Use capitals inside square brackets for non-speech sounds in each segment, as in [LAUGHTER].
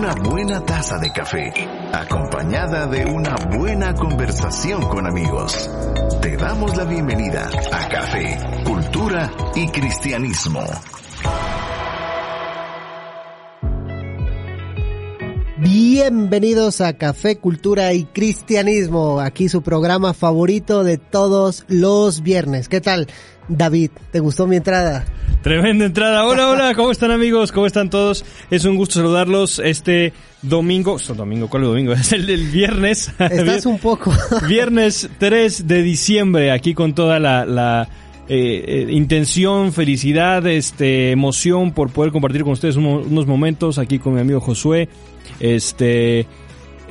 una buena taza de café, acompañada de una buena conversación con amigos. Te damos la bienvenida a Café, Cultura y Cristianismo. Bienvenidos a Café, Cultura y Cristianismo, aquí su programa favorito de todos los viernes. ¿Qué tal, David? ¿Te gustó mi entrada? Tremenda entrada. Hola, hola, [LAUGHS] ¿cómo están amigos? ¿Cómo están todos? Es un gusto saludarlos este domingo. ¿Es domingo? ¿Cuál es domingo? [LAUGHS] Es el del viernes. Estás un poco. [LAUGHS] viernes 3 de diciembre, aquí con toda la, la eh, eh, intención, felicidad, este, emoción por poder compartir con ustedes unos momentos aquí con mi amigo Josué. Este,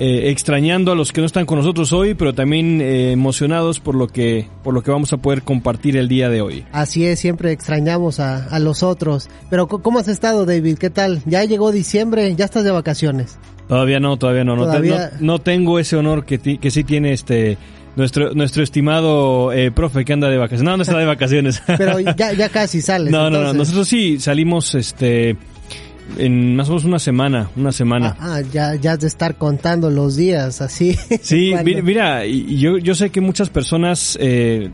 eh, extrañando a los que no están con nosotros hoy, pero también eh, emocionados por lo que por lo que vamos a poder compartir el día de hoy. Así es, siempre extrañamos a, a los otros. Pero ¿cómo has estado, David? ¿Qué tal? Ya llegó diciembre, ya estás de vacaciones. Todavía no, todavía no. ¿Todavía? No, no, tengo ese honor que, que sí tiene este nuestro nuestro estimado eh, profe que anda de vacaciones. No, no está de vacaciones. Pero ya, ya [LAUGHS] casi sales. No, no, no. Nosotros sí salimos este en más o menos una semana, una semana. Ah, ya, ya de estar contando los días, así. [LAUGHS] Sí, mira, yo, yo sé que muchas personas eh,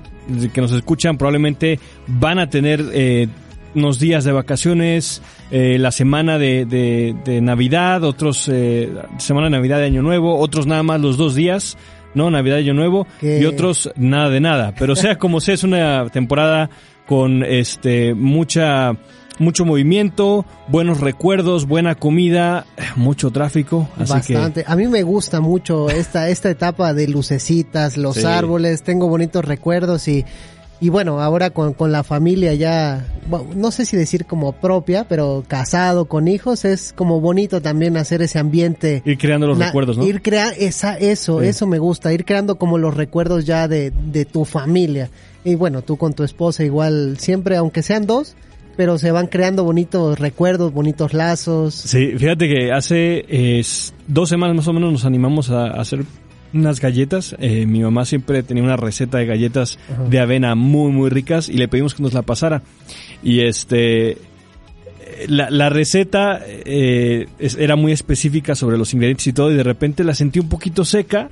que nos escuchan probablemente van a tener eh, unos días de vacaciones, eh, la semana de, de, de Navidad, otros eh, semana de Navidad de Año Nuevo, otros nada más los dos días. ¿no? Navidad y Año Nuevo, y otros nada de nada. Pero sea como sea, es una temporada con este mucha mucho movimiento, buenos recuerdos, buena comida, mucho tráfico. Así Bastante. A mí me gusta mucho esta, esta etapa de lucecitas, los sí. árboles, tengo bonitos recuerdos y, y bueno, ahora con, con la familia ya, bueno, no sé si decir como propia, pero casado con hijos, es como bonito también hacer ese ambiente. Ir creando los recuerdos, ¿no? Ir creando, esa, eso, sí. eso me gusta, ir creando como los recuerdos ya de, de tu familia. Y bueno, tú con tu esposa igual, siempre, aunque sean dos, pero se van creando bonitos recuerdos, bonitos lazos. Sí, fíjate que hace eh, dos semanas más o menos nos animamos a, a hacer unas galletas. Eh, mi mamá siempre tenía una receta de galletas de avena muy, muy ricas y le pedimos que nos la pasara. Y este, la, la receta eh, era muy específica sobre los ingredientes y todo y de repente la sentí un poquito seca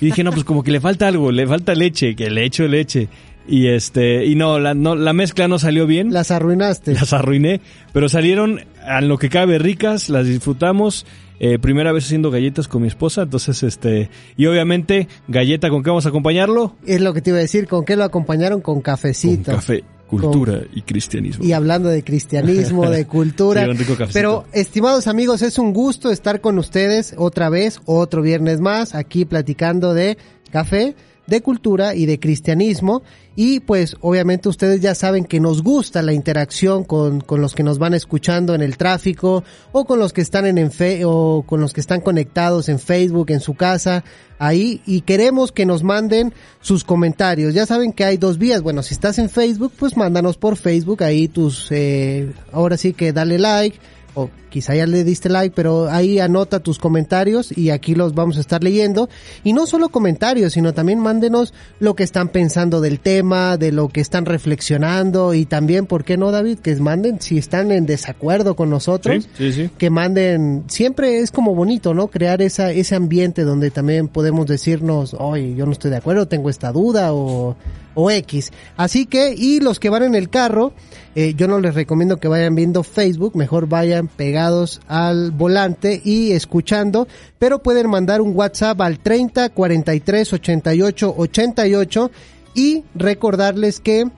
y dije, no, pues como que le falta algo, le falta leche, que le echo leche. Y este, y no, la, no, la mezcla no salió bien. Las arruinaste. Las arruiné, pero salieron a lo que cabe ricas, las disfrutamos. Eh, primera vez haciendo galletas con mi esposa, entonces este, y obviamente, galleta con qué vamos a acompañarlo. Es lo que te iba a decir, ¿con qué lo acompañaron? Con cafecito. Con café. Cultura con, y cristianismo. Y hablando de cristianismo, de [LAUGHS] cultura. sí, pero, estimados amigos, es un gusto estar con ustedes otra vez, otro viernes más, aquí platicando de café, de cultura y de cristianismo. Y pues obviamente ustedes ya saben que nos gusta la interacción con, con los que nos van escuchando en el tráfico o con los que están en, en fe, o con los que están conectados en Facebook, en su casa, ahí y queremos que nos manden sus comentarios. Ya saben que hay dos vías. Bueno, si estás en Facebook, pues mándanos por Facebook ahí tus, eh, ahora sí que dale like o quizá ya le diste like, pero ahí anota tus comentarios y aquí los vamos a estar leyendo. Y no solo comentarios, sino también mándenos lo que están pensando del tema, de lo que están reflexionando y también, ¿por qué no, David? Que manden si están en desacuerdo con nosotros, sí, sí, sí. que manden, siempre es como bonito, ¿no? Crear esa, ese ambiente donde también podemos decirnos, oye, yo no estoy de acuerdo, tengo esta duda o o X. Así que, y los que van en el carro, eh, yo no les recomiendo que vayan viendo Facebook, mejor vayan pegados al volante y escuchando, pero pueden mandar un WhatsApp al 30 43 88 88 y recordarles que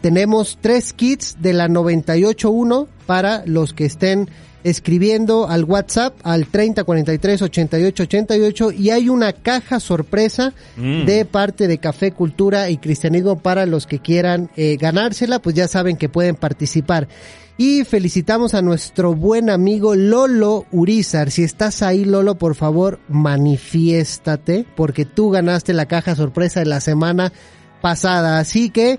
tenemos tres kits de la 98.1 para los que estén escribiendo al WhatsApp al 30 43 88 88 y hay una caja sorpresa mm. de parte de Café Cultura y Cristianismo para los que quieran eh, ganársela, pues ya saben que pueden participar. Y felicitamos a nuestro buen amigo Lolo Urizar. Si estás ahí, Lolo, por favor, manifiéstate, porque tú ganaste la caja sorpresa de la semana pasada. Así que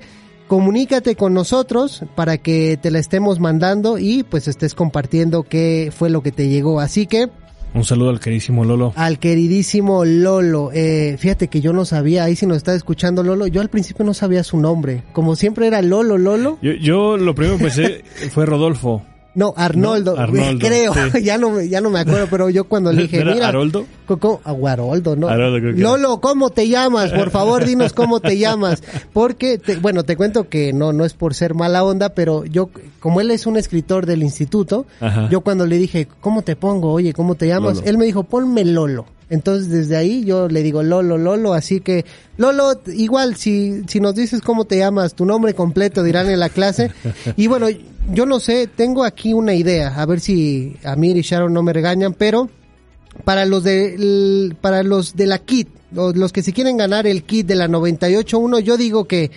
comunícate con nosotros para que te la estemos mandando y pues estés compartiendo qué fue lo que te llegó. Así que un saludo al queridísimo Lolo. Al queridísimo Lolo. Eh, fíjate que yo no sabía, ahí si nos está escuchando Lolo, yo al principio no sabía su nombre. Como siempre era Lolo, Lolo. Yo, yo lo primero que pensé fue Rodolfo. No, Arnoldo, No, [LAUGHS] Arnoldo, creo, sí. [LAUGHS] ya no, me- ya no me acuerdo, pero yo cuando le dije, ¿Era mira, Haroldo? Co- co- ah, Guaroldo, ¿no? Lolo, ¿cómo te llamas? Por favor, dinos cómo te [LAUGHS] llamas. Porque, te- bueno, te cuento que no, no es por ser mala onda, pero yo, como él es un escritor del instituto, Ajá. yo cuando le dije, ¿cómo te pongo? Oye, ¿cómo te llamas? Lolo. Él me dijo, ponme Lolo. Entonces, desde ahí yo le digo Lolo, Lolo, así que, Lolo, igual, si, si nos dices cómo te llamas, tu nombre completo dirán en la clase. Y bueno, yo no sé, tengo aquí una idea, a ver si Amir y Sharon no me regañan, pero para los de para los de la kit, los, que se quieren ganar el kit de la 98.1, yo digo que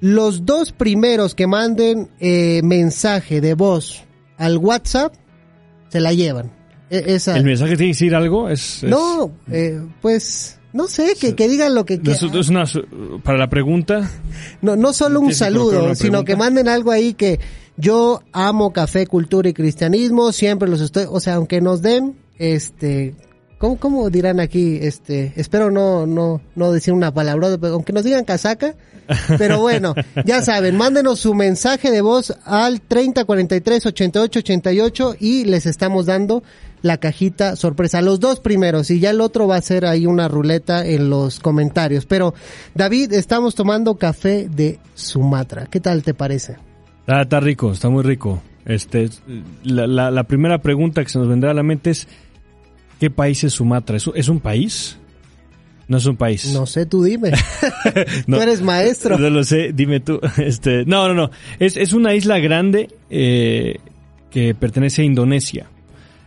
los dos primeros que manden eh, mensaje de voz al WhatsApp se la llevan. E- esa ¿El mensaje tiene que decir algo? Es, es- no, eh, pues no sé, que, que digan lo que quieran. es una, para la pregunta, No, no solo un saludo, sino que manden algo ahí que yo amo café, cultura y cristianismo, siempre los estoy, o sea, aunque nos den, este, ¿cómo, cómo dirán aquí? Este, espero no, no, no decir una palabra, pero aunque nos digan casaca, pero bueno, [LAUGHS] ya saben, mándenos su mensaje de voz al 30 43 88 88 y les estamos dando la cajita sorpresa. Los dos primeros y ya el otro va a ser ahí una ruleta en los comentarios. Pero David, estamos tomando café de Sumatra. ¿Qué tal te parece? Ah, está rico, está muy rico. Este, la, la- la primera pregunta que se nos vendrá a la mente es, ¿qué país es Sumatra? ¿Es, un- es un país? No es un país. No sé, tú dime. [LAUGHS] [LAUGHS] No. Tú eres maestro. No lo sé, dime tú. [LAUGHS] Este, no, no, no. Es, es una isla grande eh, que pertenece a Indonesia.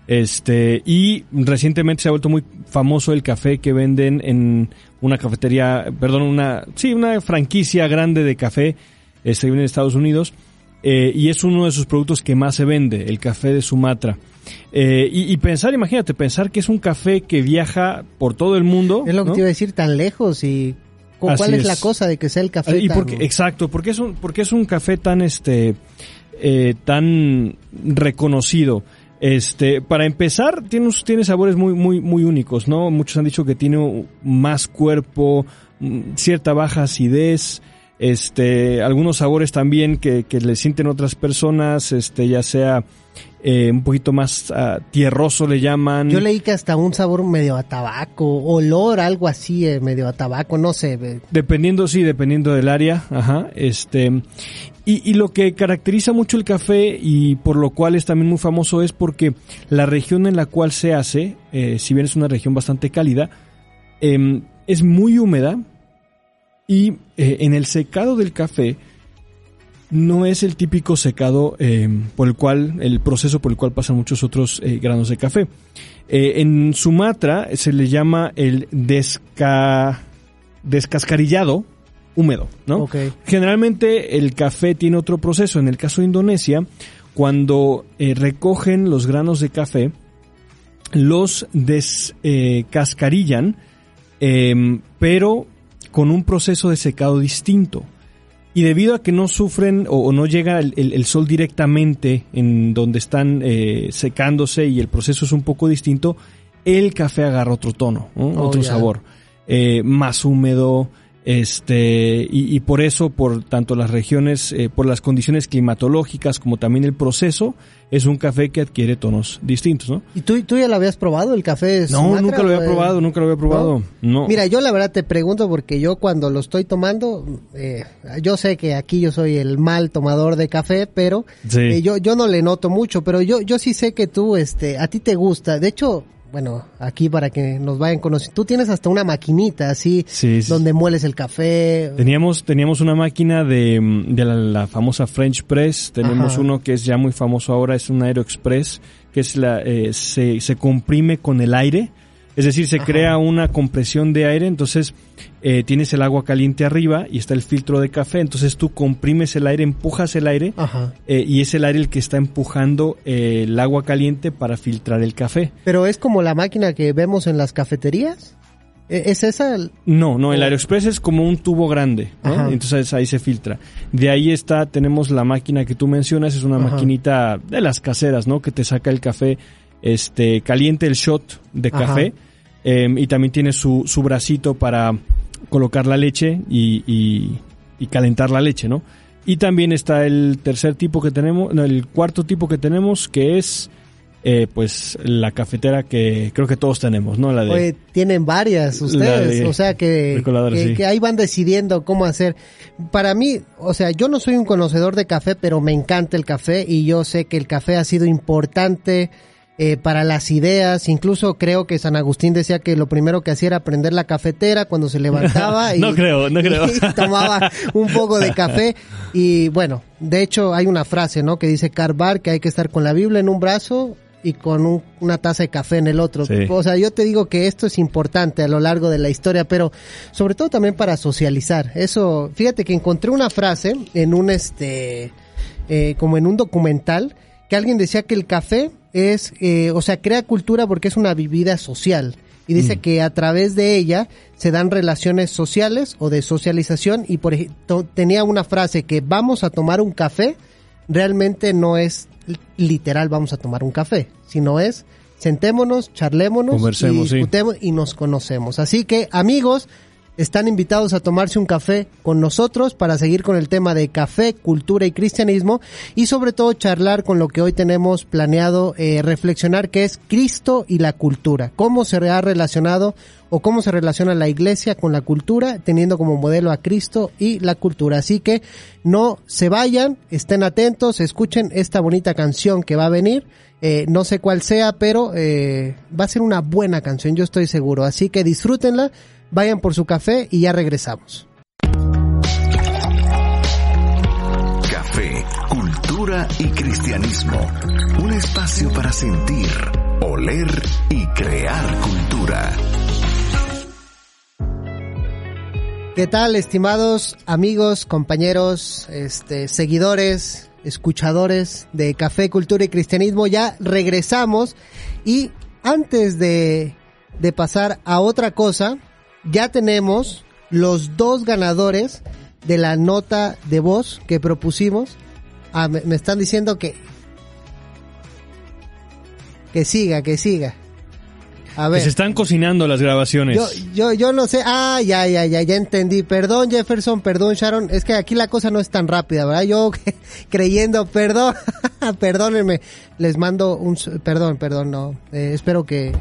Este, y recientemente se ha vuelto muy famoso el café que venden en una cafetería, perdón, una, sí, una franquicia grande de café, este, que viene de Estados Unidos, eh, y es uno de sus productos que más se vende, el café de Sumatra. Eh, y, y pensar, imagínate, pensar que es un café que viaja por todo el mundo. Es lo que ¿no? te iba a decir, tan lejos y Así ¿cuál es, es. la cosa de que sea el café Y tan- porque, exacto, porque es un, porque es un café tan este eh, tan reconocido. Este, para empezar, tiene, tiene sabores muy, muy, muy únicos, ¿no? Muchos han dicho que tiene más cuerpo, mm, cierta baja acidez, este, algunos sabores también que, que le sienten otras personas, este, ya sea eh, un poquito más ah, tierroso le llaman. Yo leí que hasta un sabor medio a tabaco, olor, algo así, eh, medio a tabaco, no sé. Dependiendo, sí, dependiendo del área, ajá, este, y, y lo que caracteriza mucho el café y por lo cual es también muy famoso es porque la región en la cual se hace, eh, si bien es una región bastante cálida, em, es muy húmeda y eh, en el secado del café no es el típico secado em, por el cual, el proceso por el cual pasan muchos otros eh, granos de café. Eh, en Sumatra se le llama el desca descascarillado húmedo, ¿no? Ok. Generalmente el café tiene otro proceso. En el caso de Indonesia, cuando eh, recogen los granos de café, los descascarillan, pero con un proceso de secado distinto. Y debido a que no sufren o, o no llega el, el- el sol directamente en donde están eh, secándose y el proceso es un poco distinto, el café agarra otro tono, ¿no? Oh, otro sabor, eh, más húmedo, este y, y por eso, por tanto las regiones, eh, por las condiciones climatológicas como también el proceso, es un café que adquiere tonos distintos, ¿no? ¿Y tú, tú ya lo habías probado, el café No, Sumatra, nunca lo había eh, probado, nunca lo había probado. No. Mira, yo la verdad te pregunto porque yo cuando lo estoy tomando, eh, yo sé que aquí yo soy el mal tomador de café, pero Sí. eh, yo, yo no le noto mucho, pero yo, yo sí sé que tú, este, a ti te gusta. De hecho, bueno, aquí para que nos vayan conociendo, tú tienes hasta una maquinita así, Sí, sí. donde mueles el café. Teníamos, teníamos una máquina de, de la, la famosa French Press, tenemos Ajá. uno que es ya muy famoso ahora, es un AeroExpress, que es la, eh, se, se comprime con el aire, es decir, se Ajá. crea una compresión de aire, entonces eh, tienes el agua caliente arriba y está el filtro de café, entonces tú comprimes el aire, empujas el aire Ajá. eh, y es el aire el que está empujando eh, el agua caliente para filtrar el café. Pero es como la máquina que vemos en las cafeterías. ¿E- ¿Es esa? el- No, no, el. AeroExpress es como un tubo grande. Entonces ahí se filtra. De ahí está, tenemos la máquina que tú mencionas, es una Ajá. maquinita de las caseras, ¿no? Que te saca el café, este, caliente el shot de Ajá. Em, y también tiene su, su bracito para colocar la leche y, y, y calentar la leche, ¿no? Y también está el tercer tipo que tenemos, no, el cuarto tipo que tenemos, que es eh, pues la cafetera que creo que todos tenemos, ¿no? La de, Oye, tienen varias ustedes, de- o sea que, sí. que ahí van decidiendo cómo hacer. Para mí, o sea, yo no soy un conocedor de café, pero me encanta el café y yo sé que el café ha sido importante eh, para las ideas. Incluso creo que San Agustín decía que lo primero que hacía era prender la cafetera cuando se levantaba. [LAUGHS] y, No creo, no creo. [LAUGHS] y tomaba un poco de café. Y bueno, de hecho hay una frase, ¿no? Que dice Carvar que hay que estar con la Biblia en un brazo y con un- una taza de café en el otro. Sí. O sea, yo te digo que esto es importante a lo largo de la historia, pero sobre todo también para socializar. Eso, fíjate que encontré una frase en un este, eh, como en un documental, que alguien decía que el café es, eh, o sea, crea cultura porque es una bebida social. Y dice que a través de ella se dan relaciones sociales o de socialización. Y por ejemplo, tenía una frase que vamos a tomar un café, realmente no es literal vamos a tomar un café, sino es sentémonos, charlémonos, Conversemos, y sí. y nos conocemos. Así que amigos, están invitados a tomarse un café con nosotros para seguir con el tema de café, cultura y cristianismo y sobre todo charlar con lo que hoy tenemos planeado eh, reflexionar que es Cristo y la cultura. ¿Cómo se ha relacionado o cómo se relaciona la iglesia con la cultura teniendo como modelo a Cristo y la cultura? Así que no se vayan, estén atentos, escuchen esta bonita canción que va a venir. Eh, no sé cuál sea, pero eh, va a ser una buena canción, yo estoy seguro. Así que disfrútenla, vayan por su café y ya regresamos. Café, cultura y cristianismo. Un espacio para sentir, oler y crear cultura. ¿Qué tal, estimados amigos, compañeros, este, seguidores, escuchadores de Café, Cultura y Cristianismo? Ya regresamos y antes de, de pasar a otra cosa, ya tenemos los dos ganadores de la nota de voz que propusimos. Ah, me, me están diciendo que que siga, que siga. A Que ver. se están cocinando las grabaciones. Yo, yo, yo no sé. Ah, ya, ya, ya, ya entendí. Perdón, Jefferson, perdón, Sharon. Es que aquí la cosa no es tan rápida, ¿verdad? Yo [LAUGHS] creyendo, perdón, [LAUGHS] perdónenme. Les mando un, perdón, perdón, no. Eh, espero que,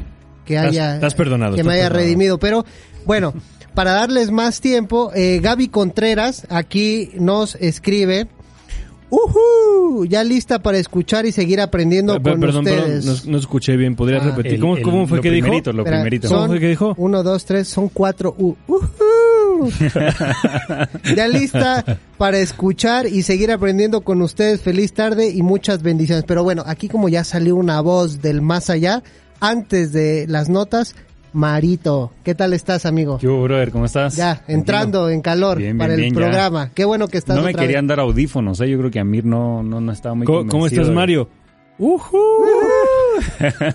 que haya, estás perdonado, que me haya perdonado. redimido. Pero, bueno, [LAUGHS] para darles más tiempo, eh, Gaby Contreras aquí nos escribe. ¡Uhú! Ya lista para escuchar y seguir aprendiendo con perdón, perdón, ustedes. no, no escuché bien. ¿Podrías Ah. repetir? El- ¿Cómo, el- cómo fue que dijo? Lo Espera, primerito. ¿Cómo son fue que dijo? Uno, dos, tres, son cuatro. ¡Uhú! ya lista para escuchar y seguir aprendiendo con ustedes. Feliz tarde y muchas bendiciones. Pero bueno, aquí como ya salió una voz del más allá, antes de las notas, Marito, ¿qué tal estás, amigo? ¿Qué hubo, brother? ¿Cómo estás? Ya, entrando en calor Bien, bien, para el bien, ya. programa. Qué bueno que estás No me otra querían vez. dar audífonos, ¿eh? Yo creo que Amir no, no, no estaba muy ¿Cómo, cómo estás, Mario? [LAUGHS]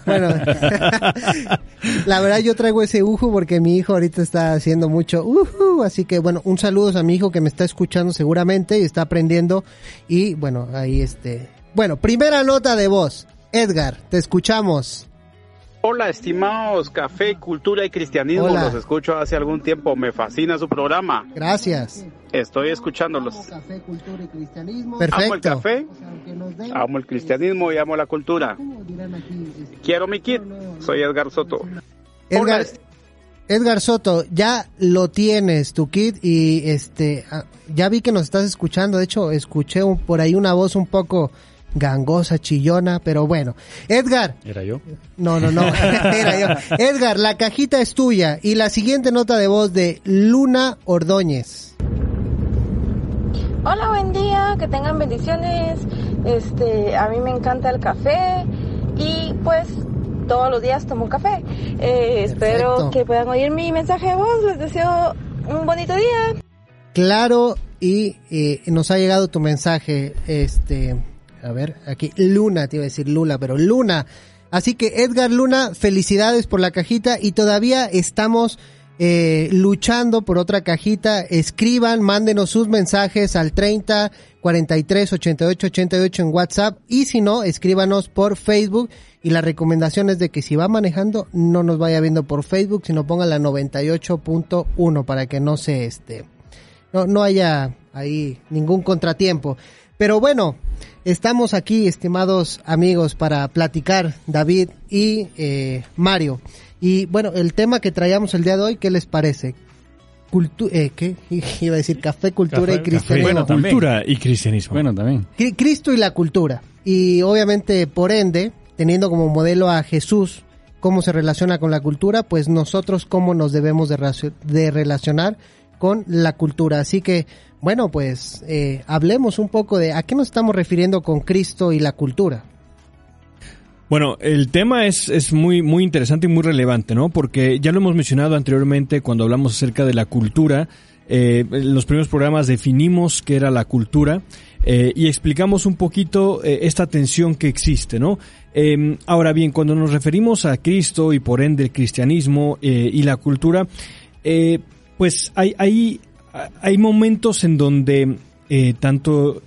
Bueno, [LAUGHS] la verdad yo traigo ese uju porque mi hijo ahorita está haciendo mucho uju, así que bueno, un saludo a mi hijo que me está escuchando seguramente y está aprendiendo y bueno, ahí este, bueno, primera nota de voz. Edgar, te escuchamos. Hola, estimados Café, Cultura y Cristianismo. Hola. Los escucho hace algún tiempo. Me fascina su programa. Gracias. Estoy escuchándolos. Café, cultura y cristianismo. Amo el Perfecto. café, amo el cristianismo y amo la cultura. Quiero mi kit. Soy Edgar Soto. Edgar, Hola. Edgar Soto, ya lo tienes tu kit y este ah, ya vi que nos estás escuchando, de hecho escuché un- por ahí una voz un poco gangosa, chillona, pero bueno. Edgar, ¿Era yo? no, no, no, [LAUGHS] [LAUGHS] era yo. Edgar, la cajita es tuya y la siguiente nota de voz de Luna Ordóñez. Hola, buen día, que tengan bendiciones. Este, a mí me encanta el café y pues todos los días tomo café. Eh, espero que puedan oír mi mensaje de voz. Les deseo un bonito día. Claro, y eh, nos ha llegado tu mensaje, este, a ver, aquí, Luna, te iba a decir Lula, pero Luna. Así que Edgar Luna, felicidades por la cajita y todavía estamos eh, luchando por otra cajita. Escriban, mándenos sus mensajes al 30 43 88 88 en WhatsApp y si no, escríbanos por Facebook. Y la recomendación es de que si va manejando, no nos vaya viendo por Facebook, sino ponga la 98.1 para que no se este, no, no haya ahí ningún contratiempo. Pero bueno, estamos aquí, estimados amigos, para platicar, David y eh, Mario. Y bueno, el tema que traíamos el día de hoy, ¿qué les parece? Cultu eh, ¿Qué? [LAUGHS] Iba a decir café, cultura y cristianismo. Bueno, cultura y cristianismo. Bueno, también. Cristo y la cultura. Y obviamente, por ende, teniendo como modelo a Jesús, cómo se relaciona con la cultura, pues nosotros cómo nos debemos de, de relacionar con la cultura. Así que, bueno, pues eh, hablemos un poco de a qué nos estamos refiriendo con Cristo y la cultura. Bueno, el tema es, es muy, muy interesante y muy relevante, ¿no? Porque ya lo hemos mencionado anteriormente cuando hablamos acerca de la cultura. Eh, en los primeros programas definimos qué era la cultura eh, y explicamos un poquito eh, esta tensión que existe, ¿no? Em, ahora bien, cuando nos referimos a Cristo y por ende el cristianismo y la cultura, pues hay, hay, hay momentos en donde eh, tanto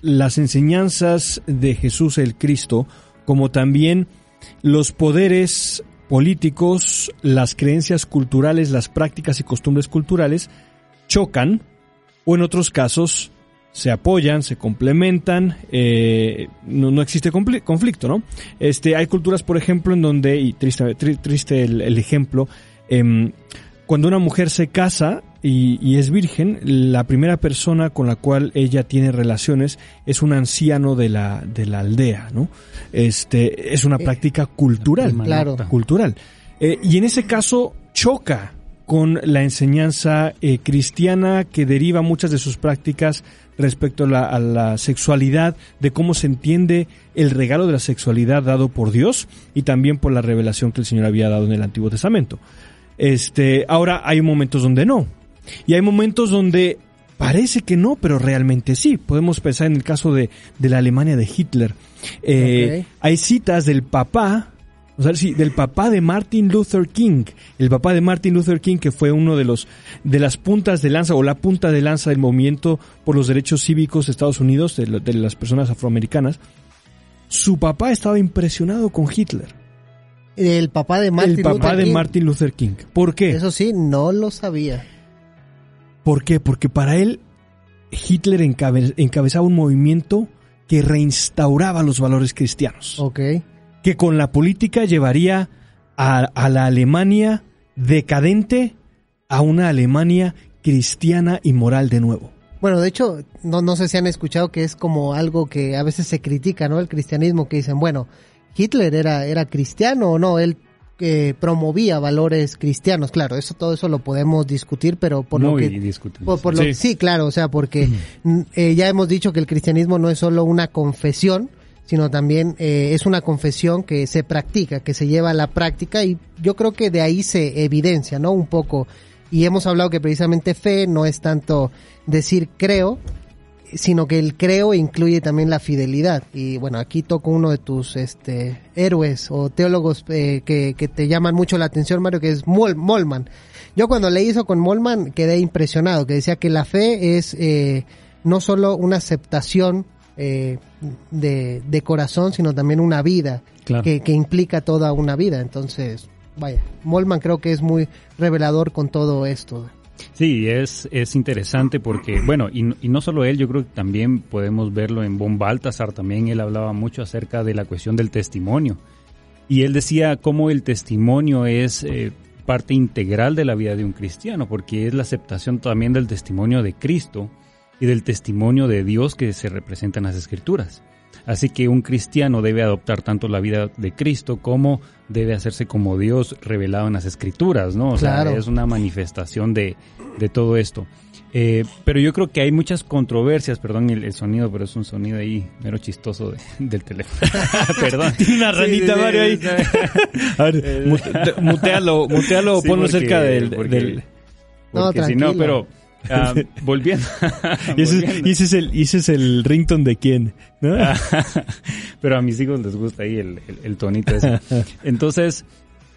las enseñanzas de Jesús el Cristo como también los poderes políticos, las creencias culturales, las prácticas y costumbres culturales chocan o en otros casos se apoyan, se complementan, eh, no, existe conflicto, ¿no? Este, hay culturas, por ejemplo, en donde, y triste, triste el, ejemplo, eh, cuando una mujer se casa y, es virgen, la primera persona con la cual ella tiene relaciones es un anciano de la, de la aldea, ¿no? Este, es una eh, práctica cultural. Claro. Cultural. Eh, y en ese caso choca con la enseñanza eh, cristiana que deriva muchas de sus prácticas respecto a la, a la, sexualidad, de cómo se entiende el regalo de la sexualidad dado por Dios y también por la revelación que el Señor había dado en el Antiguo Testamento. Este, ahora hay momentos donde no. Y hay momentos donde parece que no, pero realmente sí. Podemos pensar en el caso de, de la Alemania de Hitler. Eh, hay citas del papá, o sea, sí, del papá de Martin Luther King. El papá de Martin Luther King, que fue uno de los, de las puntas de lanza o la punta de lanza del movimiento por los derechos cívicos de Estados Unidos, de, de las personas afroamericanas. Su papá estaba impresionado con Hitler. El papá de Martin El papá de Martin Luther King. ¿Por qué? Eso sí, no lo sabía. ¿Por qué? Porque para él Hitler encabezaba un movimiento que reinstauraba los valores cristianos. Ok. Que con la política llevaría a, la Alemania decadente a una Alemania cristiana y moral de nuevo. Bueno, de hecho, no, no sé si han escuchado que es como algo que a veces se critica, ¿no? El cristianismo, que dicen, bueno, Hitler era, era cristiano o no, él eh, promovía valores cristianos, claro, eso todo eso lo podemos discutir, pero por lo que por, lo, sí. claro, o sea, porque eh, ya hemos dicho que el cristianismo no es solo una confesión, sino también eh, es una confesión que se practica, que se lleva a la práctica y yo creo que de ahí se evidencia, ¿no? Un poco y hemos hablado que precisamente fe no es tanto decir creo, sino que el creo incluye también la fidelidad. Y bueno, aquí toco uno de tus este, héroes o teólogos eh, que, que, te llaman mucho la atención, Mario, que es Mol Molman. Yo cuando leí eso con Molman quedé impresionado, que decía que la fe es eh, no solo una aceptación eh, de, de, corazón, sino también una vida, que, que implica toda una vida. Entonces, vaya, Molman creo que es muy revelador con todo esto. Sí, es, es interesante porque, bueno, y, no solo él, yo creo que también podemos verlo en Von Baltasar, también él hablaba mucho acerca de la cuestión del testimonio. Y él decía cómo el testimonio es eh, parte integral de la vida de un cristiano, porque es la aceptación también del testimonio de Cristo y del testimonio de Dios que se representa en las Escrituras. Así que un cristiano debe adoptar tanto la vida de Cristo como debe hacerse como Dios revelado en las Escrituras, ¿no? O sea, es una manifestación de, de todo esto. Eh, pero yo creo que hay muchas controversias, perdón el, sonido, pero es un sonido ahí mero chistoso del teléfono. [LAUGHS] perdón. una ranita, Mario, ahí. A ver, [LAUGHS] mutealo, mutealo, ponlo cerca del... del... Porque si no, pero Ah, [LAUGHS] [LAUGHS] volviendo. ¿Y, ese, es el, ese es el rington de quién? [LAUGHS] pero a mis hijos les gusta ahí el, el, tonito ese. Entonces,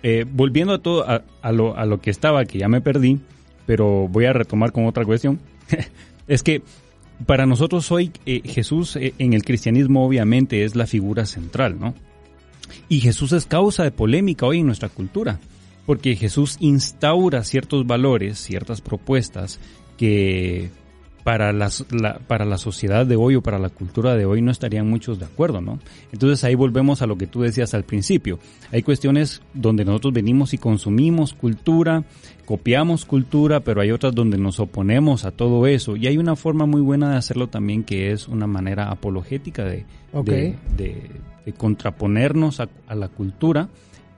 eh, volviendo a todo, a, lo, a lo que estaba, que ya me perdí, pero voy a retomar con otra cuestión. es que para nosotros hoy eh, Jesús eh, en el cristianismo obviamente es la figura central, ¿no? Y Jesús es causa de polémica hoy en nuestra cultura porque Jesús instaura ciertos valores, ciertas propuestas que para, las, la, para la sociedad de hoy o para la cultura de hoy no estarían muchos de acuerdo, ¿no? Entonces ahí volvemos a lo que tú decías al principio. Hay cuestiones donde nosotros venimos y consumimos cultura, copiamos cultura, pero hay otras donde nos oponemos a todo eso. Y hay una forma muy buena de hacerlo también que es una manera apologética de, de, contraponernos a la cultura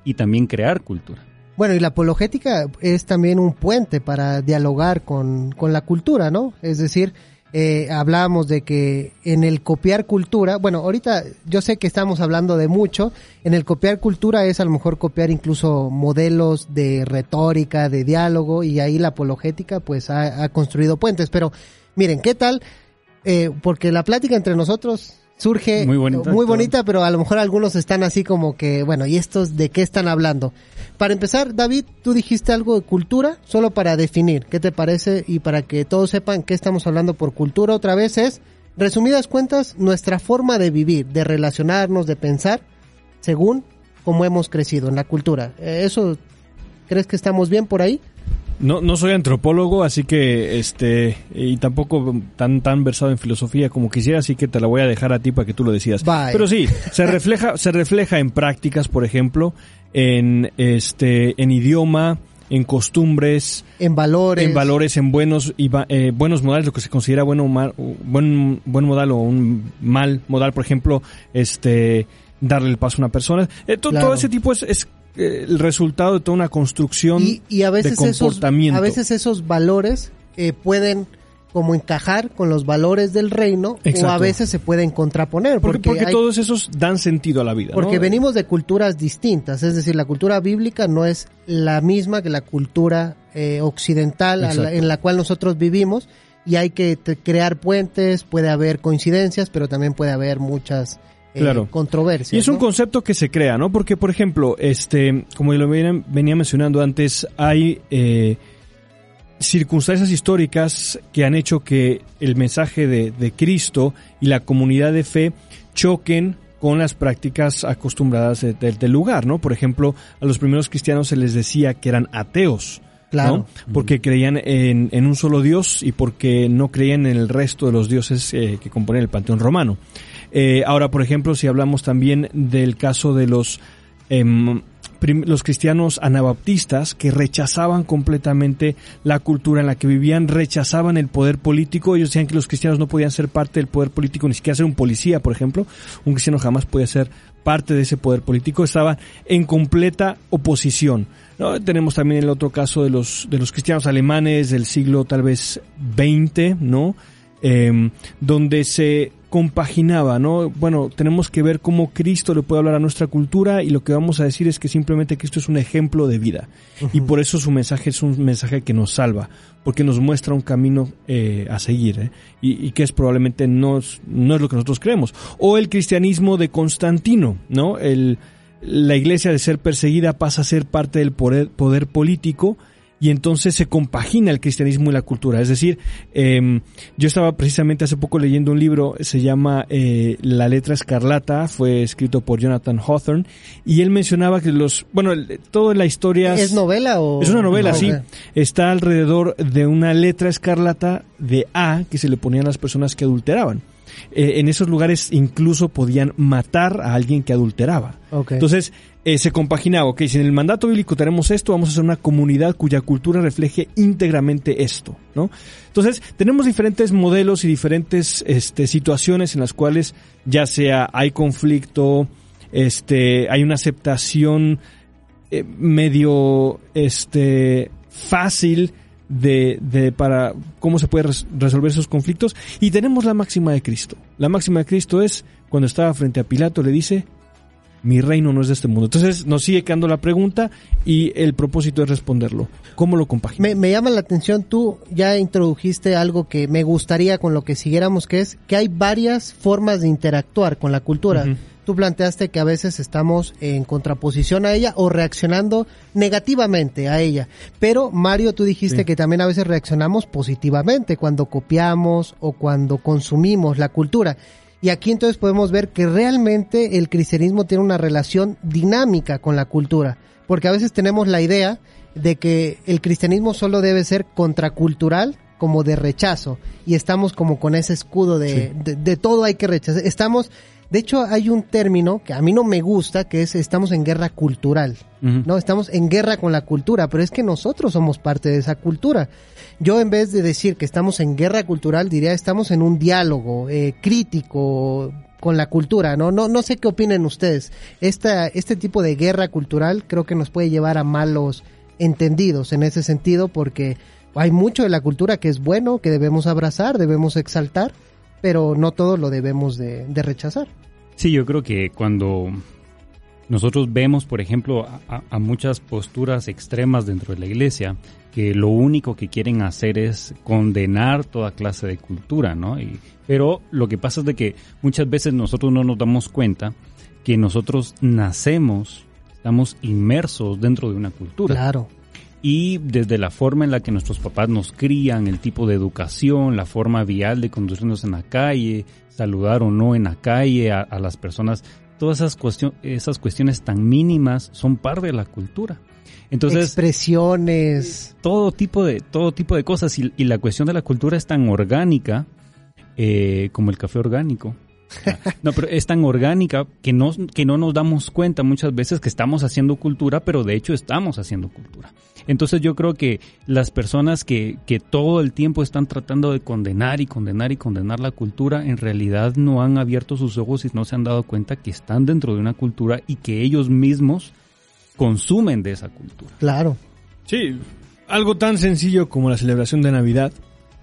y también crear cultura. Bueno, y la apologética es también un puente para dialogar con, con la cultura, ¿no? Es decir, eh, hablábamos de que en el copiar cultura, bueno, ahorita yo sé que estamos hablando de mucho, en el copiar cultura es a lo mejor copiar incluso modelos de retórica, de diálogo, y ahí la apologética pues ha, construido puentes. Pero miren, ¿qué tal? Eh, porque la plática entre nosotros surge muy bonita, muy bonita, pero a lo mejor algunos están así como que, bueno, ¿y estos de qué están hablando? Para empezar, David, tú dijiste algo de cultura, solo para definir, ¿qué te parece? Y para que todos sepan qué estamos hablando por cultura otra vez es, resumidas cuentas, nuestra forma de vivir, de relacionarnos, de pensar, según cómo hemos crecido en la cultura. Eh, ¿Eso crees que estamos bien por ahí? No, no soy antropólogo, así que este y tampoco tan tan versado en filosofía como quisiera, así que te la voy a dejar a ti para que tú lo decidas. Pero sí, se refleja se refleja en prácticas, por ejemplo, en este en idioma, en costumbres, en valores, en valores, en buenos y eh, buenos modales, lo que se considera bueno mal, buen buen modal o un mal modal, por ejemplo, este darle el paso a una persona. Eh, todo, ese tipo es, es el resultado de toda una construcción y, a veces de comportamiento. Esos, a veces esos valores pueden como encajar con los valores del reino o a veces se pueden contraponer. Porque, porque, todos esos dan sentido a la vida. Porque venimos de culturas distintas, es decir, la cultura bíblica no es la misma que la cultura eh, occidental en la cual nosotros vivimos y hay que crear puentes, puede haber coincidencias, pero también puede haber muchas... Eh, controversias. Y es un concepto que se crea, ¿no? Porque, por ejemplo, este, como lo venía, mencionando antes, hay eh, circunstancias históricas que han hecho que el mensaje de, Cristo y la comunidad de fe choquen con las prácticas acostumbradas del lugar, ¿no? Por ejemplo, a los primeros cristianos se les decía que eran ateos, Claro. Porque creían en, un solo Dios y porque no creían en el resto de los dioses eh, que componen el panteón romano. Eh, ahora, por ejemplo, si hablamos también del caso de los em, los cristianos anabaptistas que rechazaban completamente la cultura en la que vivían, rechazaban el poder político. Ellos decían que los cristianos no podían ser parte del poder político, ni siquiera ser un policía, por ejemplo. Un cristiano jamás podía ser parte de ese poder político. Estaba en completa oposición. Tenemos también el otro caso de los, de los cristianos alemanes del siglo tal vez 20, ¿no? Em, donde se compaginaba, ¿no? Bueno, tenemos que ver cómo Cristo le puede hablar a nuestra cultura y lo que vamos a decir es que simplemente Cristo es un ejemplo de vida y por eso su mensaje es un mensaje que nos salva, porque nos muestra un camino eh, a seguir ¿eh? y, que es probablemente no, no es lo que nosotros creemos. O el cristianismo de Constantino, ¿no? El, la iglesia de ser perseguida pasa a ser parte del poder, poder político y entonces se compagina el cristianismo y la cultura. Es decir, em, yo estaba precisamente hace poco leyendo un libro, se llama eh, La letra escarlata, fue escrito por Jonathan Hawthorne, y él mencionaba que los, bueno, toda la historia... ¿Es novela o...? Es una novela, sí. Está alrededor de una letra escarlata de A que se le ponían a las personas que adulteraban. Eh, en esos lugares incluso podían matar a alguien que adulteraba. Entonces, eh, se compaginaba, ok, si en el mandato bíblico tenemos esto, vamos a ser una comunidad cuya cultura refleje íntegramente esto, ¿no? Entonces, tenemos diferentes modelos y diferentes este, situaciones en las cuales ya sea hay conflicto, este, hay una aceptación eh, medio este, fácil de, de, para cómo se puede resolver esos conflictos. Y tenemos la máxima de Cristo. La máxima de Cristo es, cuando estaba frente a Pilato, le dice, mi reino no es de este mundo. Entonces nos sigue quedando la pregunta y el propósito es responderlo. ¿Cómo lo compaginas? Me, llama la atención, tú ya introdujiste algo que me gustaría con lo que siguiéramos, que es que hay varias formas de interactuar con la cultura. Tú planteaste que a veces estamos en contraposición a ella o reaccionando negativamente a ella. Pero Mario, tú dijiste que también a veces reaccionamos positivamente cuando copiamos o cuando consumimos la cultura. Y aquí entonces podemos ver que realmente el cristianismo tiene una relación dinámica con la cultura, porque a veces tenemos la idea de que el cristianismo solo debe ser contracultural, como de rechazo y estamos como con ese escudo de, de, de todo hay que rechazar. Estamos, de hecho hay un término que a mí no me gusta, que es estamos en guerra cultural. No, estamos en guerra con la cultura, pero es que nosotros somos parte de esa cultura. Yo en vez de decir que estamos en guerra cultural, diría estamos en un diálogo eh, crítico con la cultura, ¿no? No, no sé qué opinen ustedes. Esta, este tipo de guerra cultural creo que nos puede llevar a malos entendidos en ese sentido porque hay mucho de la cultura que es bueno, que debemos abrazar, debemos exaltar, pero no todo lo debemos de, de rechazar. Sí, yo creo que cuando nosotros vemos, por ejemplo, a, a muchas posturas extremas dentro de la iglesia, que lo único que quieren hacer es condenar toda clase de cultura, ¿no? Y, pero lo que pasa es de que muchas veces nosotros no nos damos cuenta que nosotros nacemos, estamos inmersos dentro de una cultura. Claro. Y desde la forma en la que nuestros papás nos crían, el tipo de educación, la forma vial de conducirnos en la calle, saludar o no en la calle a, a las personas, todas esas, cuestion- esas cuestiones tan mínimas son parte de la cultura. Entonces, Expresiones. todo tipo de, todo tipo de cosas y, y la cuestión de la cultura es tan orgánica eh, como el café orgánico. [LAUGHS] No, pero es tan orgánica que no, que no nos damos cuenta muchas veces que estamos haciendo cultura, pero de hecho estamos haciendo cultura. Entonces yo creo que las personas que, que todo el tiempo están tratando de condenar y condenar y condenar la cultura, en realidad no han abierto sus ojos y no se han dado cuenta que están dentro de una cultura y que ellos mismos consumen de esa cultura. Claro. Sí, algo tan sencillo como la celebración de Navidad,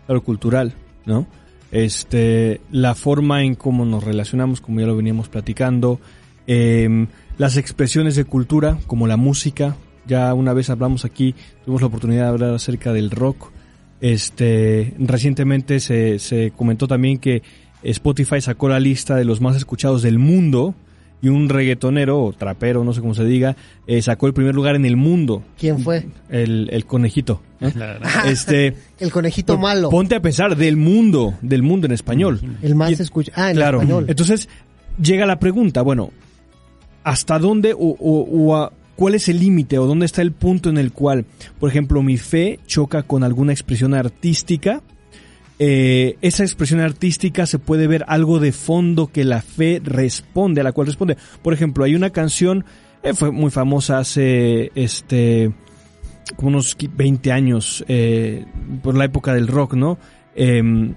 algo cultural, ¿no? Este, la forma en cómo nos relacionamos, como ya lo veníamos platicando, em, las expresiones de cultura, como la música. Ya una vez hablamos aquí, tuvimos la oportunidad de hablar acerca del rock. Este, recientemente se, se comentó también que Spotify sacó la lista de los más escuchados del mundo y un reggaetonero o trapero, no sé cómo se diga, eh, sacó el primer lugar en el mundo. ¿Quién fue? El, el conejito. ¿eh? [LAUGHS] Este, [LAUGHS] El conejito malo. Ponte a pesar del mundo, del mundo en español. El más escuchado. Ah, en claro. español. Entonces, llega la pregunta, bueno, ¿hasta dónde o, o- o a- cuál es el límite o dónde está el punto en el cual, por ejemplo, mi fe choca con alguna expresión artística? Eh, esa expresión artística se puede ver algo de fondo que la fe responde, a la cual responde. Por ejemplo, hay una canción, eh, fue muy famosa hace, este, como unos qui- 20 años, eh, por la época del rock, ¿no? Em,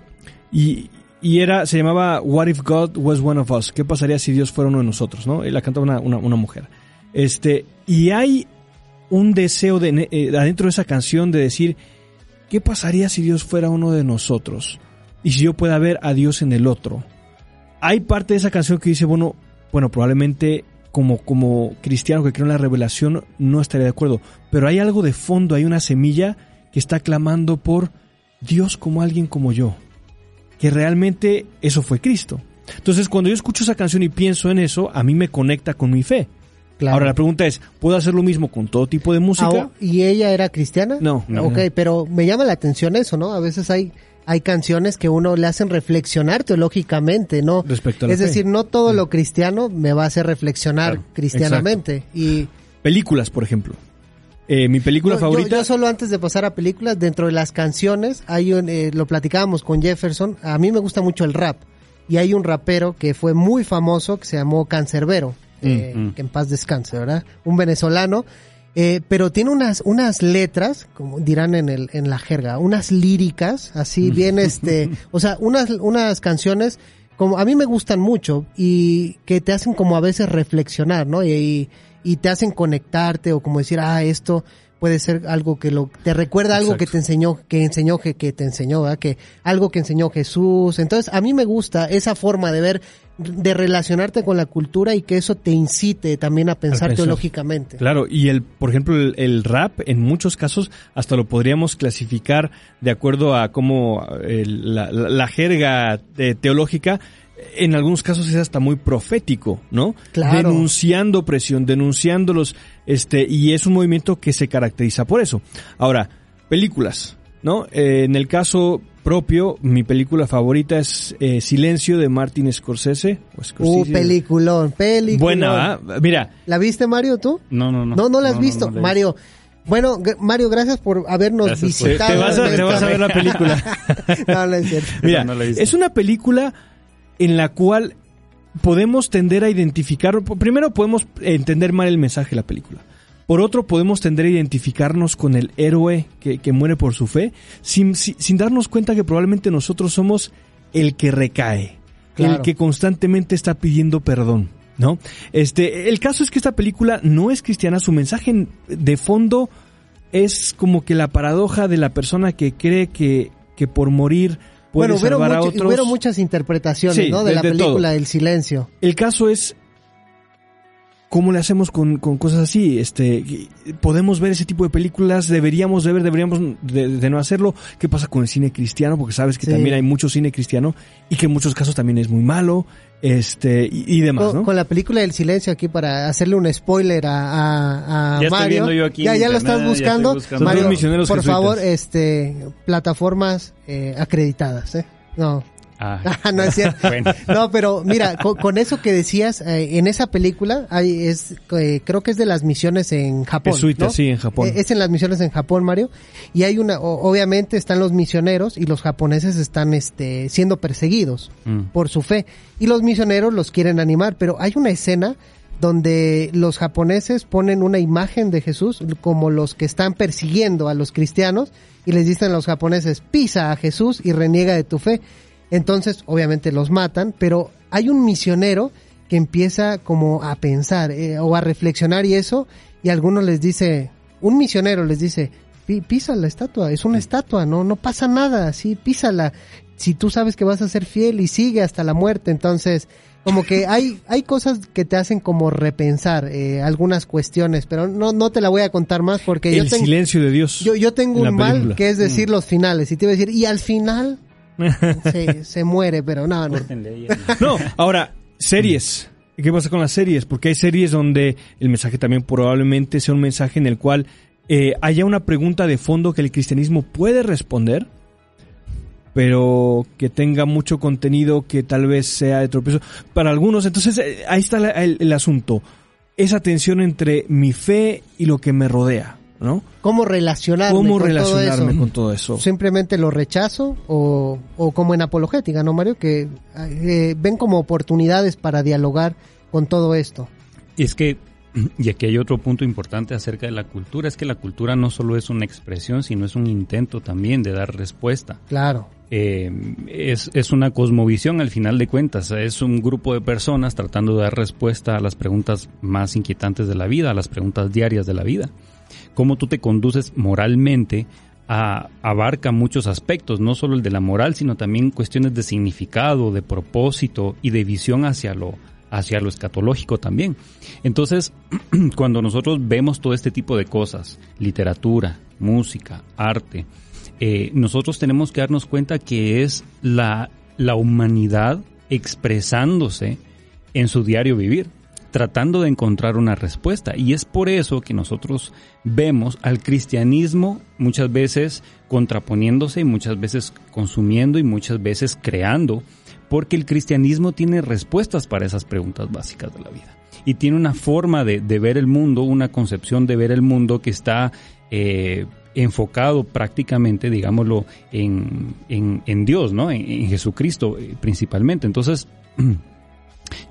y, y era, se llamaba What If God Was One of Us? ¿Qué pasaría si Dios fuera uno de nosotros? ¿no? La cantaba una, una, una mujer. Este, y hay un deseo de, eh, adentro de esa canción de decir, ¿qué pasaría si Dios fuera uno de nosotros? Y si yo pueda ver a Dios en el otro. Hay parte de esa canción que dice, bueno, bueno, probablemente como, como cristiano que creo en la revelación no estaría de acuerdo, pero hay algo de fondo, hay una semilla que está clamando por Dios como alguien como yo, que realmente eso fue Cristo. Entonces, cuando yo escucho esa canción y pienso en eso, a mí me conecta con mi fe. Claro. Ahora la pregunta es, ¿puedo hacer lo mismo con todo tipo de música? Ah, ¿Y ella era cristiana? No. No. Ok, pero me llama la atención eso, ¿no? A veces hay, hay canciones que uno le hacen reflexionar teológicamente, ¿no? Respecto a la es fe. decir, no todo lo cristiano me va a hacer reflexionar Claro, cristianamente. Y Películas, por ejemplo. Eh, mi película No, yo- favorita... Yo, solo antes de pasar a películas, dentro de las canciones, hay un, eh, lo platicábamos con Jefferson, a mí me gusta mucho el rap. Y hay un rapero que fue muy famoso que se llamó Cancerbero, eh, Mm. que en paz descanse, ¿verdad? Un venezolano. eh, pero tiene unas, unas letras, como dirán en, el, en la jerga, unas líricas, así bien, este, o sea, unas, unas canciones como a mí me gustan mucho y que te hacen como a veces reflexionar, ¿no? Y, y te hacen conectarte o como decir, ah, esto puede ser algo que lo te recuerda algo que te enseñó, que enseñó que, que te enseñó, ¿verdad? Que algo que enseñó Jesús. Entonces, a mí me gusta esa forma de ver de relacionarte con la cultura y que eso te incite también a pensar pensar. teológicamente. Claro, y el, por ejemplo, el, el rap en muchos casos hasta lo podríamos clasificar de acuerdo a cómo eh, la, la- la jerga eh, teológica en algunos casos es hasta muy profético, ¿no? Claro. Denunciando opresión, denunciando los, este, y es un movimiento que se caracteriza por eso. Ahora, películas, ¿no? Eh, en el caso propio, mi película favorita es eh, Silencio de Martin Scorsese. o Uh, peliculón, peliculón. Buena, ¿ah? Mira, ¿La viste, Mario, tú? No, no, no. No, no la has visto. no la he Mario, Bueno, Mario, gracias por habernos visitado. Te vas, a, ver la película. [LAUGHS] no, no es cierto. Mira, es una película en la cual podemos tender a identificar, primero podemos entender mal el mensaje de la película. Por otro, podemos tender a identificarnos con el héroe que, muere por su fe, sin, sin, darnos cuenta que probablemente nosotros somos el que recae, el que constantemente está pidiendo perdón. ¿no? Este, el caso es que esta película no es cristiana, su mensaje de fondo es como que la paradoja de la persona que cree que, que por morir puede bueno, salvar a otros. Hubo muchas interpretaciones, ¿no? De, la película El Silencio. El caso es ¿Cómo le hacemos con, cosas así? Este, podemos ver ese tipo de películas, deberíamos de ver, deberíamos de, no hacerlo. ¿Qué pasa con el cine cristiano? Porque sabes que también hay mucho cine cristiano y que en muchos casos también es muy malo, este, y, demás, con, Con la película del silencio aquí para hacerle un spoiler a, a, ya Mario. Estoy yo aquí ya, ya lo estás buscando. Mario, por favor, este, plataformas eh, acreditadas, ¿eh? No, Ah. [LAUGHS] no es cierto. No, pero mira, con, eso que decías, eh, en esa película hay, es, eh, creo que es de las misiones en Japón. Es sí, en Japón. Eh, es en las misiones en Japón, Mario. Y hay una, obviamente están los misioneros y los japoneses están este, siendo perseguidos mm. por su fe. Y los misioneros los quieren animar, pero hay una escena donde los japoneses ponen una imagen de Jesús como los que están persiguiendo a los cristianos y les dicen a los japoneses, pisa a Jesús y reniega de tu fe. Entonces, obviamente los matan, pero hay un misionero que empieza como a pensar eh, o a reflexionar y eso, y algunos les dice, un misionero les dice, pisa la estatua, es una estatua, no, no pasa nada, sí, písala. Si tú sabes que vas a ser fiel y sigue hasta la muerte, entonces, como que [LAUGHS] hay, hay cosas que te hacen como repensar eh, algunas cuestiones, pero no, no te la voy a contar más porque el yo tengo, silencio de Dios. Yo, yo tengo un mal que es decir mm. los finales, y te iba a decir, y al final, [LAUGHS] se, se muere, pero no, no. No, ahora, series. ¿Qué pasa con las series? Porque hay series donde el mensaje también probablemente sea un mensaje en el cual eh, haya una pregunta de fondo que el cristianismo puede responder, pero que tenga mucho contenido que tal vez sea de tropiezo para algunos. Entonces, eh, ahí está el asunto. Esa tensión entre mi fe y lo que me rodea. ¿No? ¿Cómo relacionarme, ¿Cómo con, relacionarme todo eso? con todo eso? ¿Simplemente lo rechazo o, o como en apologética, ¿no, Mario? Que eh, ven como oportunidades para dialogar con todo esto. Y es que, y aquí hay otro punto importante acerca de la cultura, es que la cultura no solo es una expresión, sino es un intento también de dar respuesta. Claro. Eh, es, es, una cosmovisión al final de cuentas, es un grupo de personas tratando de dar respuesta a las preguntas más inquietantes de la vida, a las preguntas diarias de la vida cómo tú te conduces moralmente abarca muchos aspectos, no solo el de la moral, sino también cuestiones de significado, de propósito y de visión hacia lo, hacia lo escatológico también. Entonces, [CLEARS THROAT] cuando nosotros vemos todo este tipo de cosas, literatura, música, arte, eh, nosotros tenemos que darnos cuenta que es la, la humanidad expresándose en su diario vivir tratando de encontrar una respuesta. Y es por eso que nosotros vemos al cristianismo muchas veces contraponiéndose y muchas veces consumiendo y muchas veces creando, porque el cristianismo tiene respuestas para esas preguntas básicas de la vida. Y tiene una forma de, ver el mundo, una concepción de ver el mundo que está... Eh, enfocado prácticamente, digámoslo, en, en, Dios, ¿no? En, en Jesucristo eh, principalmente. Entonces, [CLEARS THROAT]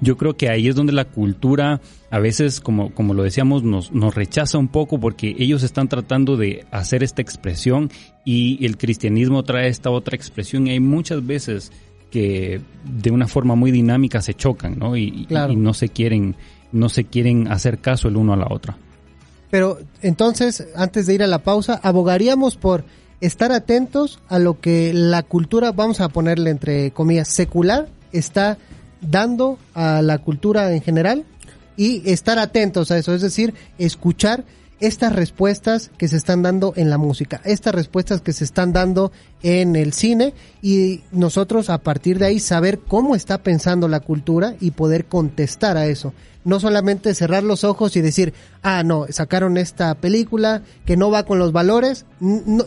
yo creo que ahí es donde la cultura a veces, como, como lo decíamos, nos, nos rechaza un poco porque ellos están tratando de hacer esta expresión y el cristianismo trae esta otra expresión y hay muchas veces que de una forma muy dinámica se chocan, ¿no? Y, y no se quieren, no se quieren hacer caso el uno a la otra. Pero entonces, antes de ir a la pausa, abogaríamos por estar atentos a lo que la cultura, vamos a ponerle entre comillas, secular, está dando a la cultura en general y estar atentos a eso, es decir, escuchar estas respuestas que se están dando en la música, estas respuestas que se están dando en el cine y nosotros a partir de ahí saber cómo está pensando la cultura y poder contestar a eso. No solamente cerrar los ojos y decir, ah, no, sacaron esta película que no va con los valores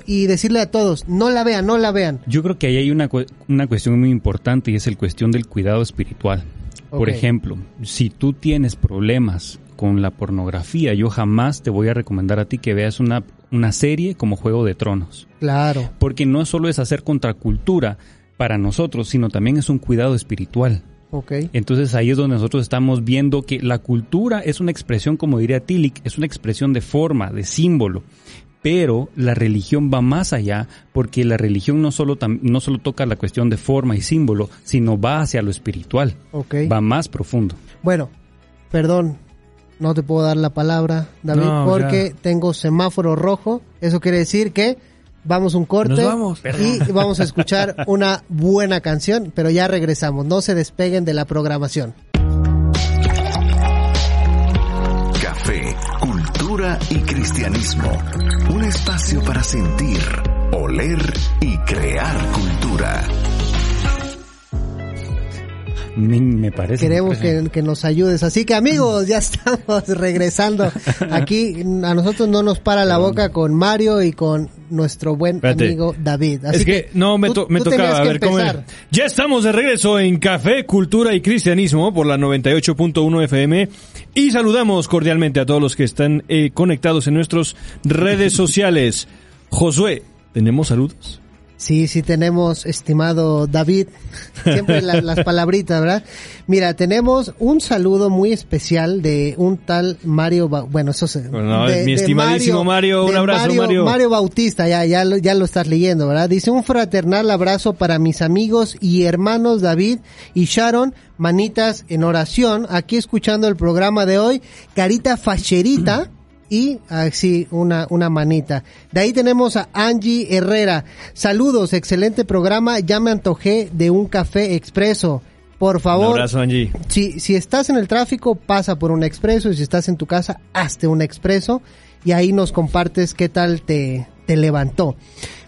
y decirle a todos, no la vean, no la vean. Yo creo que ahí hay una, una cuestión muy importante y es el cuestión del cuidado espiritual. Por ejemplo, si tú tienes problemas con la pornografía. Yo jamás te voy a recomendar a ti que veas una, una serie como Juego de Tronos. Claro. Porque no solo es hacer contracultura para nosotros, sino también es un cuidado espiritual. Okay. Entonces ahí es donde nosotros estamos viendo que la cultura es una expresión, como diría Tillich, es una expresión de forma, de símbolo. Pero la religión va más allá porque la religión no solo, no solo toca la cuestión de forma y símbolo, sino va hacia lo espiritual. Okay. Va más profundo. Bueno, perdón, no te puedo dar la palabra, David, porque tengo semáforo rojo. Eso quiere decir que vamos un corte y vamos a [LAUGHS] escuchar una buena canción, pero ya regresamos. No se despeguen de la programación. Café, cultura y cristianismo. Un espacio para sentir, oler y crear cultura. Me parece. Queremos que, nos ayudes. Así que amigos, ya [LAUGHS] estamos regresando. Aquí a nosotros no nos para la boca con Mario y con nuestro buen amigo David. Así es que, no me, me tocaba. A ver, ¿cómo Ya estamos de regreso en Café, Cultura y Cristianismo por la 98.1 FM y saludamos cordialmente a todos los que están eh, conectados en nuestras redes [LAUGHS] sociales. Josué, ¿tenemos saludos? Sí, sí tenemos, estimado David, siempre las palabritas, ¿verdad? Mira, tenemos un saludo muy especial de un tal Mario, bueno, eso se... mi estimadísimo Mario, un abrazo Mario, Mario. Bautista, ya, ya, lo, ya lo estás leyendo, ¿verdad? Dice un fraternal abrazo para mis amigos y hermanos David y Sharon, manitas en oración, aquí escuchando el programa de hoy, carita facherita y así una, una manita. De ahí tenemos a Angie Herrera. Saludos, excelente programa. Ya me antojé de un café expreso. Por favor, un abrazo, Angie. Si, si estás en el tráfico, pasa por un expreso. Y si estás en tu casa, hazte un expreso. Y ahí nos compartes qué tal te, te levantó.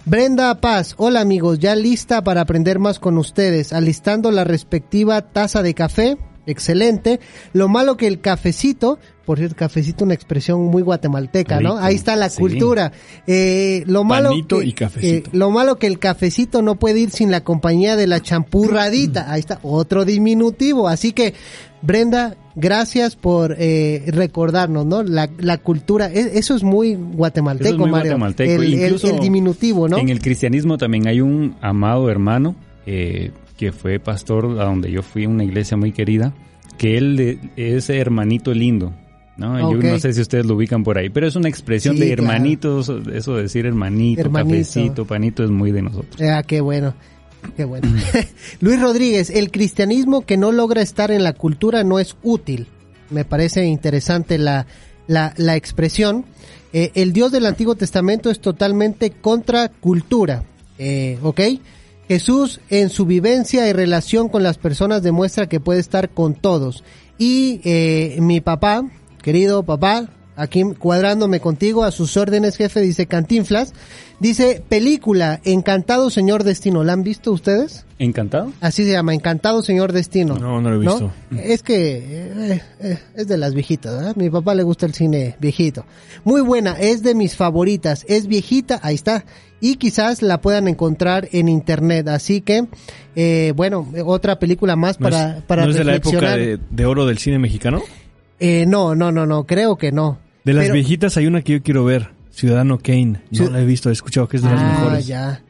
Brenda Paz, hola amigos, ya lista para aprender más con ustedes, alistando la respectiva taza de café. Excelente. Lo malo que el cafecito por cierto, cafecito, una expresión muy guatemalteca, ¿no? Ahí está la cultura. Eh, lo malo que, y eh, lo malo que el cafecito no puede ir sin la compañía de la champurradita. Ahí está, otro diminutivo. Así que, Brenda, gracias por eh, recordarnos, ¿no? La, la cultura, e, eso es muy guatemalteco, Mario. Guatemalteco. El, el, diminutivo, ¿no? En el cristianismo también hay un amado hermano que fue pastor a donde yo fui, una iglesia muy querida, que él es hermanito lindo ¿no? Yo no sé si ustedes lo ubican por ahí, pero es una expresión de hermanitos, eso de decir hermanito, cafecito, panito es muy de nosotros. Ah, qué bueno. Qué bueno. [LAUGHS] Luis Rodríguez, el cristianismo que no logra estar en la cultura no es útil. Me parece interesante la, la, la expresión. Eh, el Dios del Antiguo Testamento es totalmente contra cultura. Eh, ¿Ok? Jesús en su vivencia y relación con las personas demuestra que puede estar con todos. Y eh, mi papá, querido papá, aquí cuadrándome contigo, a sus órdenes, jefe, dice Cantinflas. Dice, película, Encantado Señor Destino. ¿La han visto ustedes? ¿Encantado? Así se llama, Encantado Señor Destino. No, no lo he visto. Es que eh, eh, es de las viejitas, ¿verdad? Mi papá le gusta el cine viejito. Muy buena, es de mis favoritas. Es viejita, ahí está. Y quizás la puedan encontrar en internet. Así que, eh, bueno, otra película más para, para ¿no es de la época de oro del cine mexicano? Eh, no, no, no, no, creo que no. De las viejitas hay una que yo quiero ver, Ciudadano Kane. No la he visto, he escuchado que es de las ah, mejores. ya.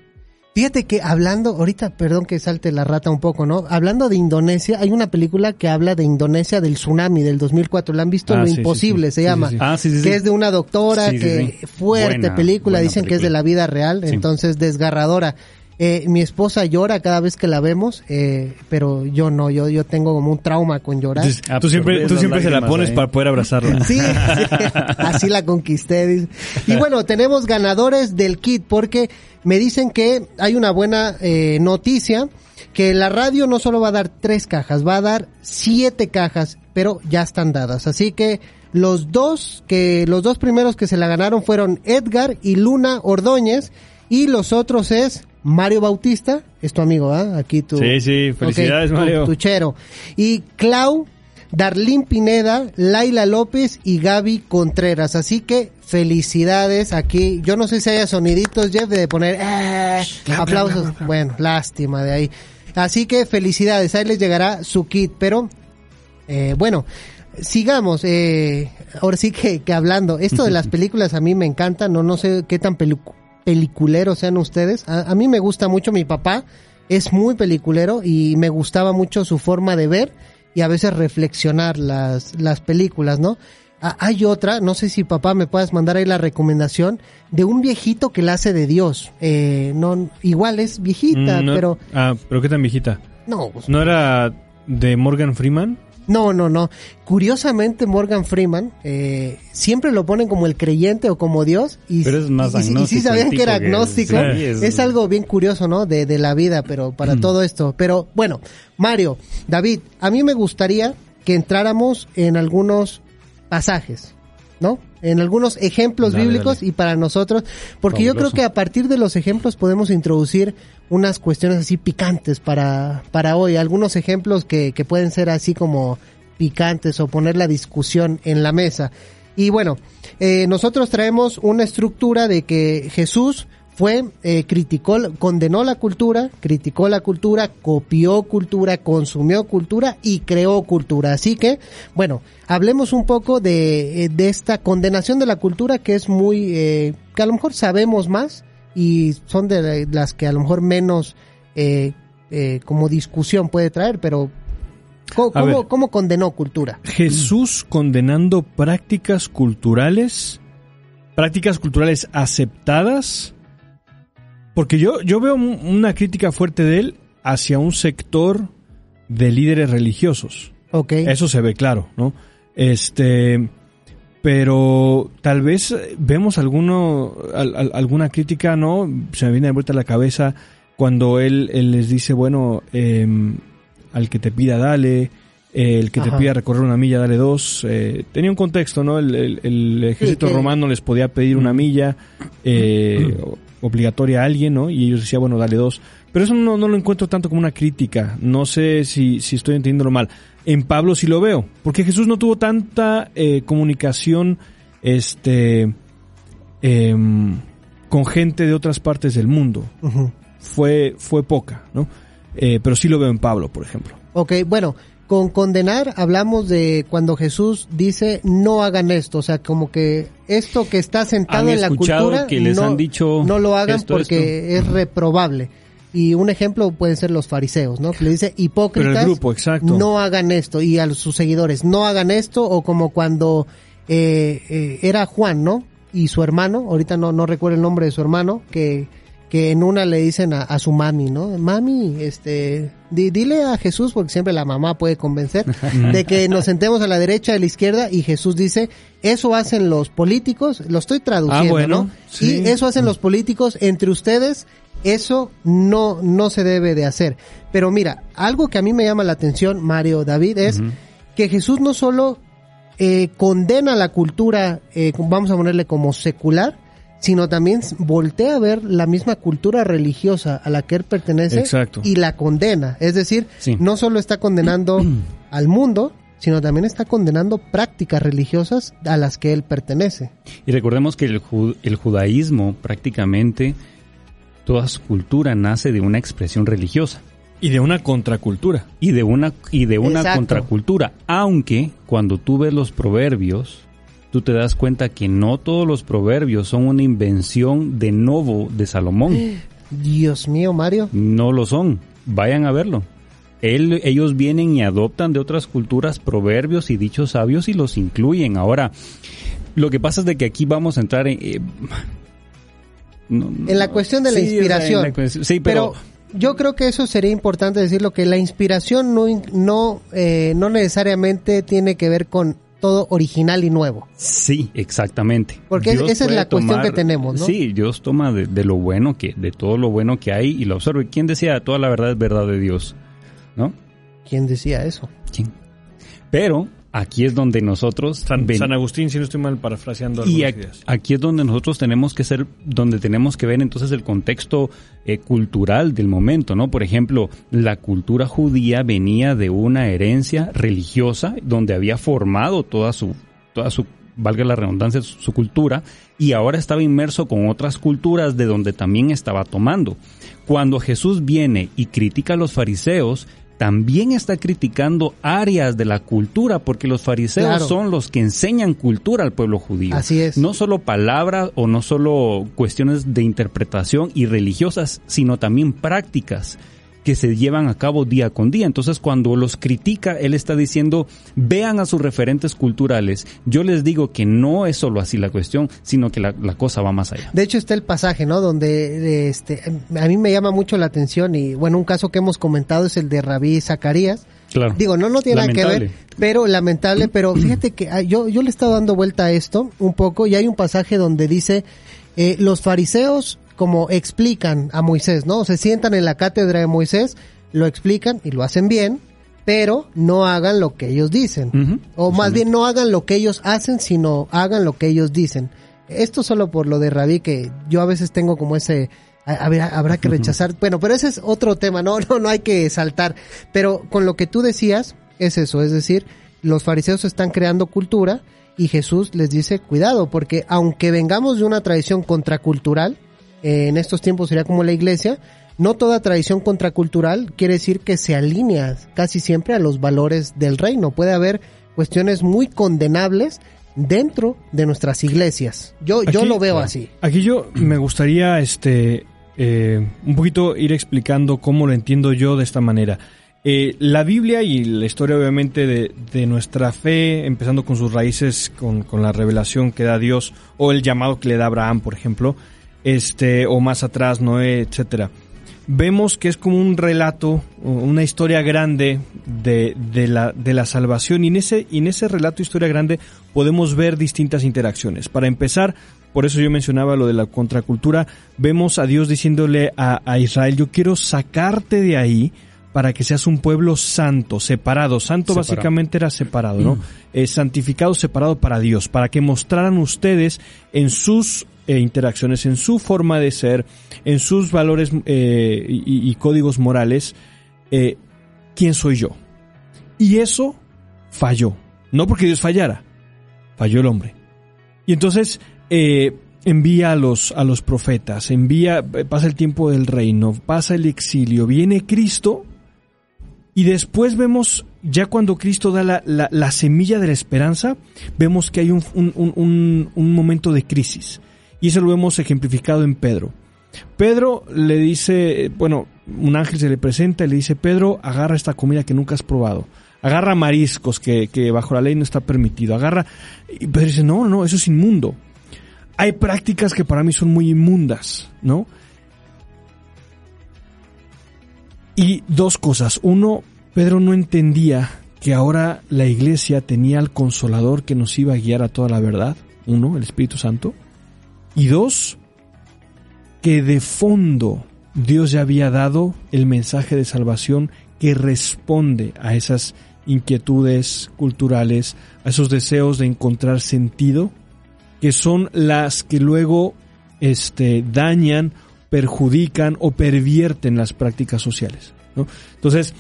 Fíjate que hablando, ahorita, perdón que salte la rata un poco, ¿no? Hablando de Indonesia, hay una película que habla de Indonesia del tsunami del 200004. ¿La han visto? Ah, Lo Imposible se llama. Ah, sí, sí, Que es de una doctora que fuerte película, dicen que es de la vida real, entonces desgarradora. Eh, mi esposa llora cada vez que la vemos, eh, pero yo no, yo, yo tengo como un trauma con llorar. Ah, tú siempre, tú siempre se la pones para poder abrazarla. [LAUGHS] Sí, [LAUGHS] así la conquisté. Y bueno, tenemos ganadores del kit porque me dicen que hay una buena eh, noticia, que la radio no solo va a dar tres cajas, va a dar siete cajas, pero ya están dadas. Así que los dos que los dos primeros que se la ganaron fueron Edgar y Luna Ordóñez y los otros es Mario Bautista, es tu amigo, ¿ah? Aquí tu... Sí, sí, felicidades Mario. Tu, chero. Y Clau, Darlín Pineda, Laila López y Gaby Contreras. Así que felicidades aquí. Yo no sé si haya soniditos, Jeff, de poner eh, aplausos. bueno, lástima de ahí. Así que felicidades, ahí les llegará su kit. Pero, eh, bueno, sigamos. Eh, ahora sí que, que, hablando. Esto de las [LAUGHS] películas a mí me encanta. No, no sé qué tan peliculeros sean ustedes. A, a, mí me gusta mucho. Mi papá es muy peliculero y me gustaba mucho su forma de ver y a veces reflexionar las, las películas, ¿no? Hay otra, no sé si papá me puedas mandar ahí la recomendación de un viejito que la hace de Dios. Eh, no, igual es viejita, Mm, pero Ah, pero qué tan viejita. no, pues, ¿No era de Morgan Freeman? No, no, no. Curiosamente Morgan Freeman eh, siempre lo ponen como el creyente o como Dios y, Pero es más y- y- agnóstico sabían que era que agnóstico. es- algo bien curioso, ¿no? De, de la vida, pero para Mm. todo esto. Pero bueno, Mario, David, a mí me gustaría que entráramos en algunos pasajes, ¿no? En algunos ejemplos Dale, bíblicos dale. y para nosotros, porque yo creo que a partir de los ejemplos podemos introducir unas cuestiones así picantes para, para hoy, algunos ejemplos que, que pueden ser así como picantes o poner la discusión en la mesa. Y bueno, eh, nosotros traemos una estructura de que Jesús fue, eh, criticó, condenó la cultura, criticó la cultura, copió cultura, consumió cultura y creó cultura. Así que, bueno, hablemos un poco de, eh, de esta condenación de la cultura que es muy, eh, que a lo mejor sabemos más y son de las que a lo mejor menos eh, eh, como discusión puede traer, pero ¿cómo, cómo- cómo condenó cultura? Jesús condenando prácticas culturales, prácticas culturales aceptadas, porque yo, yo veo un- una crítica fuerte de él hacia un sector de líderes religiosos. Ok. Eso se ve claro, ¿no? Este, pero tal vez eh, vemos alguno, al- al- alguna crítica, ¿no? Se me viene de vuelta a la cabeza cuando él, él les dice, bueno, em, al que te pida dale, eh, el que Ajá. te pida recorrer una milla dale dos. eh, tenía un contexto, ¿no? El, el- el ejército que- romano les podía pedir una milla eh, [CLEARS THROAT] obligatoria a alguien, ¿no? Y ellos decían, bueno, dale dos. Pero eso no, no lo encuentro tanto como una crítica. No sé si, si estoy entendiéndolo mal. En Pablo sí lo veo, porque Jesús no tuvo tanta eh, comunicación este, em, con gente de otras partes del mundo. Fue, fue poca, ¿no? Eh, pero sí lo veo en Pablo, por ejemplo. Ok, bueno, con condenar hablamos de cuando Jesús dice no hagan esto, o sea, como que esto que está sentado ¿Han en la cultura que les no, han dicho no lo hagan esto, porque es reprobable. Y un ejemplo pueden ser los fariseos, ¿no? Que le dice hipócritas, grupo, no hagan esto y a sus seguidores no hagan esto o como cuando eh, eh, era Juan, ¿no? Y su hermano, ahorita no no recuerdo el nombre de su hermano, que que en una le dicen a, a su mami, ¿no? Mami, este, di- dile a Jesús, porque siempre la mamá puede convencer, [LAUGHS] de que nos sentemos a la derecha, a la izquierda, y Jesús dice, eso hacen los políticos, lo estoy traduciendo, Ah, bueno, ¿no? sí. Y eso hacen los políticos entre ustedes, eso no, no se debe de hacer. Pero mira, algo que a mí me llama la atención, Mario, David, es que Jesús no solo eh, condena la cultura, eh, vamos a ponerle como secular, sino también voltea a ver la misma cultura religiosa a la que él pertenece Exacto. y la condena. Es decir, Sí. no solo está condenando [CLEARS THROAT] al mundo, sino también está condenando prácticas religiosas a las que él pertenece. Y recordemos que el, ju- el judaísmo prácticamente, toda su cultura nace de una expresión religiosa Y de una contracultura. y de una, y de una Exacto. contracultura. Aunque cuando tú ves los proverbios, tú te das cuenta que no todos los proverbios son una invención de Novo de Salomón. [GASPS] Dios mío, Mario. No lo son. Vayan a verlo. Él- ellos vienen y adoptan de otras culturas proverbios y dichos sabios y los incluyen. Ahora, lo que pasa es de que aquí vamos a entrar en... eh, [SIGHS] no- En la cuestión de la Sí, inspiración. la sí, pero, yo creo que eso sería importante decirlo, que la inspiración no, no, eh, no necesariamente tiene que ver con todo original y nuevo. sí, exactamente. Porque esa es la cuestión que tenemos, ¿no? Sí, Dios toma de, de lo bueno que, de todo lo bueno que hay y lo observa. ¿Y quién decía toda la verdad es verdad de Dios? ¿No? ¿Quién decía eso? ¿Quién? Pero aquí es donde nosotros San, ven- San Agustín, si no estoy mal parafraseando Y aquí es donde nosotros tenemos que ser, donde tenemos que ver entonces el contexto eh, cultural del momento, ¿no? Por ejemplo, la cultura judía venía de una herencia religiosa donde había formado toda su, toda su, valga la redundancia, su, su cultura y ahora estaba inmerso con otras culturas de donde también estaba tomando. Cuando Jesús viene y critica a los fariseos, también está criticando áreas de la cultura, porque los fariseos son los que enseñan cultura al pueblo judío. Así es. No solo palabras o no solo cuestiones de interpretación y religiosas, sino también prácticas que se llevan a cabo día con día. Entonces, cuando los critica, él está diciendo, vean a sus referentes culturales. Yo les digo que no es solo así la cuestión, sino que la, cosa va más allá. De hecho, está el pasaje, ¿no? Donde este, a mí me llama mucho la atención y, bueno, un caso que hemos comentado es el de Rabí Zacarías. Claro. Digo, no, no tiene nada que ver, pero lamentable, [CLEARS THROAT] pero fíjate que ah, yo, yo le he estado dando vuelta a esto un poco y hay un pasaje donde dice, eh, los fariseos como explican a Moisés, ¿no? Se sientan en la cátedra de Moisés, lo explican y lo hacen bien, pero no hagan lo que ellos dicen. O más bien no hagan lo que ellos hacen, sino hagan lo que ellos dicen. Esto solo por lo de Rabí, que yo a veces tengo como ese... Habrá, que rechazar. Bueno, pero ese es otro tema, no, [LAUGHS] no, no hay que saltar. Pero con lo que tú decías, es eso, es decir, los fariseos están creando cultura y Jesús les dice, cuidado, porque aunque vengamos de una tradición contracultural, en estos tiempos sería como la iglesia, no toda tradición contracultural quiere decir que se alinea casi siempre a los valores del reino. Puede haber cuestiones muy condenables dentro de nuestras iglesias. Yo, yo lo veo así. Aquí yo me gustaría este eh, un poquito ir explicando cómo lo entiendo yo de esta manera. Eh, la Biblia y la historia obviamente de, de, nuestra fe, empezando con sus raíces, con, con la revelación que da Dios o el llamado que le da Abraham, por ejemplo, este, o más atrás, Noé, etcétera. Vemos que es como un relato, una historia grande de, de, la, de la salvación y en, ese, y en ese relato, historia grande, podemos ver distintas interacciones. Para empezar, por eso yo mencionaba lo de la contracultura, vemos a Dios diciéndole a, a Israel, yo quiero sacarte de ahí para que seas un pueblo santo, separado. Santo básicamente era separado, ¿no? Mm. santificado, separado para Dios, para que mostraran ustedes en sus e interacciones, en su forma de ser, en sus valores eh, y, códigos morales, eh, quién soy yo. Y eso falló. No porque Dios fallara, falló el hombre. Y entonces eh, envía a los, a los profetas, envía, pasa el tiempo del reino, pasa el exilio, viene Cristo y después vemos, ya cuando Cristo da la, la, semilla de la esperanza, vemos que hay un, un, un momento de crisis. Y eso lo hemos ejemplificado en Pedro. Pedro le dice, bueno, un ángel se le presenta y le dice, Pedro, agarra esta comida que nunca has probado. Agarra mariscos que, que bajo la ley no está permitido. Agarra... Y Pedro dice, no, no, eso es inmundo. Hay prácticas que para mí son muy inmundas, ¿no? Y dos cosas. Uno, Pedro no entendía que ahora la iglesia tenía al consolador que nos iba a guiar a toda la verdad. Uno, el Espíritu Santo. Y dos, que de fondo Dios ya había dado el mensaje de salvación que responde a esas inquietudes culturales, a esos deseos de encontrar sentido, que son las que luego este, dañan, perjudican o pervierten las prácticas sociales. Entonces,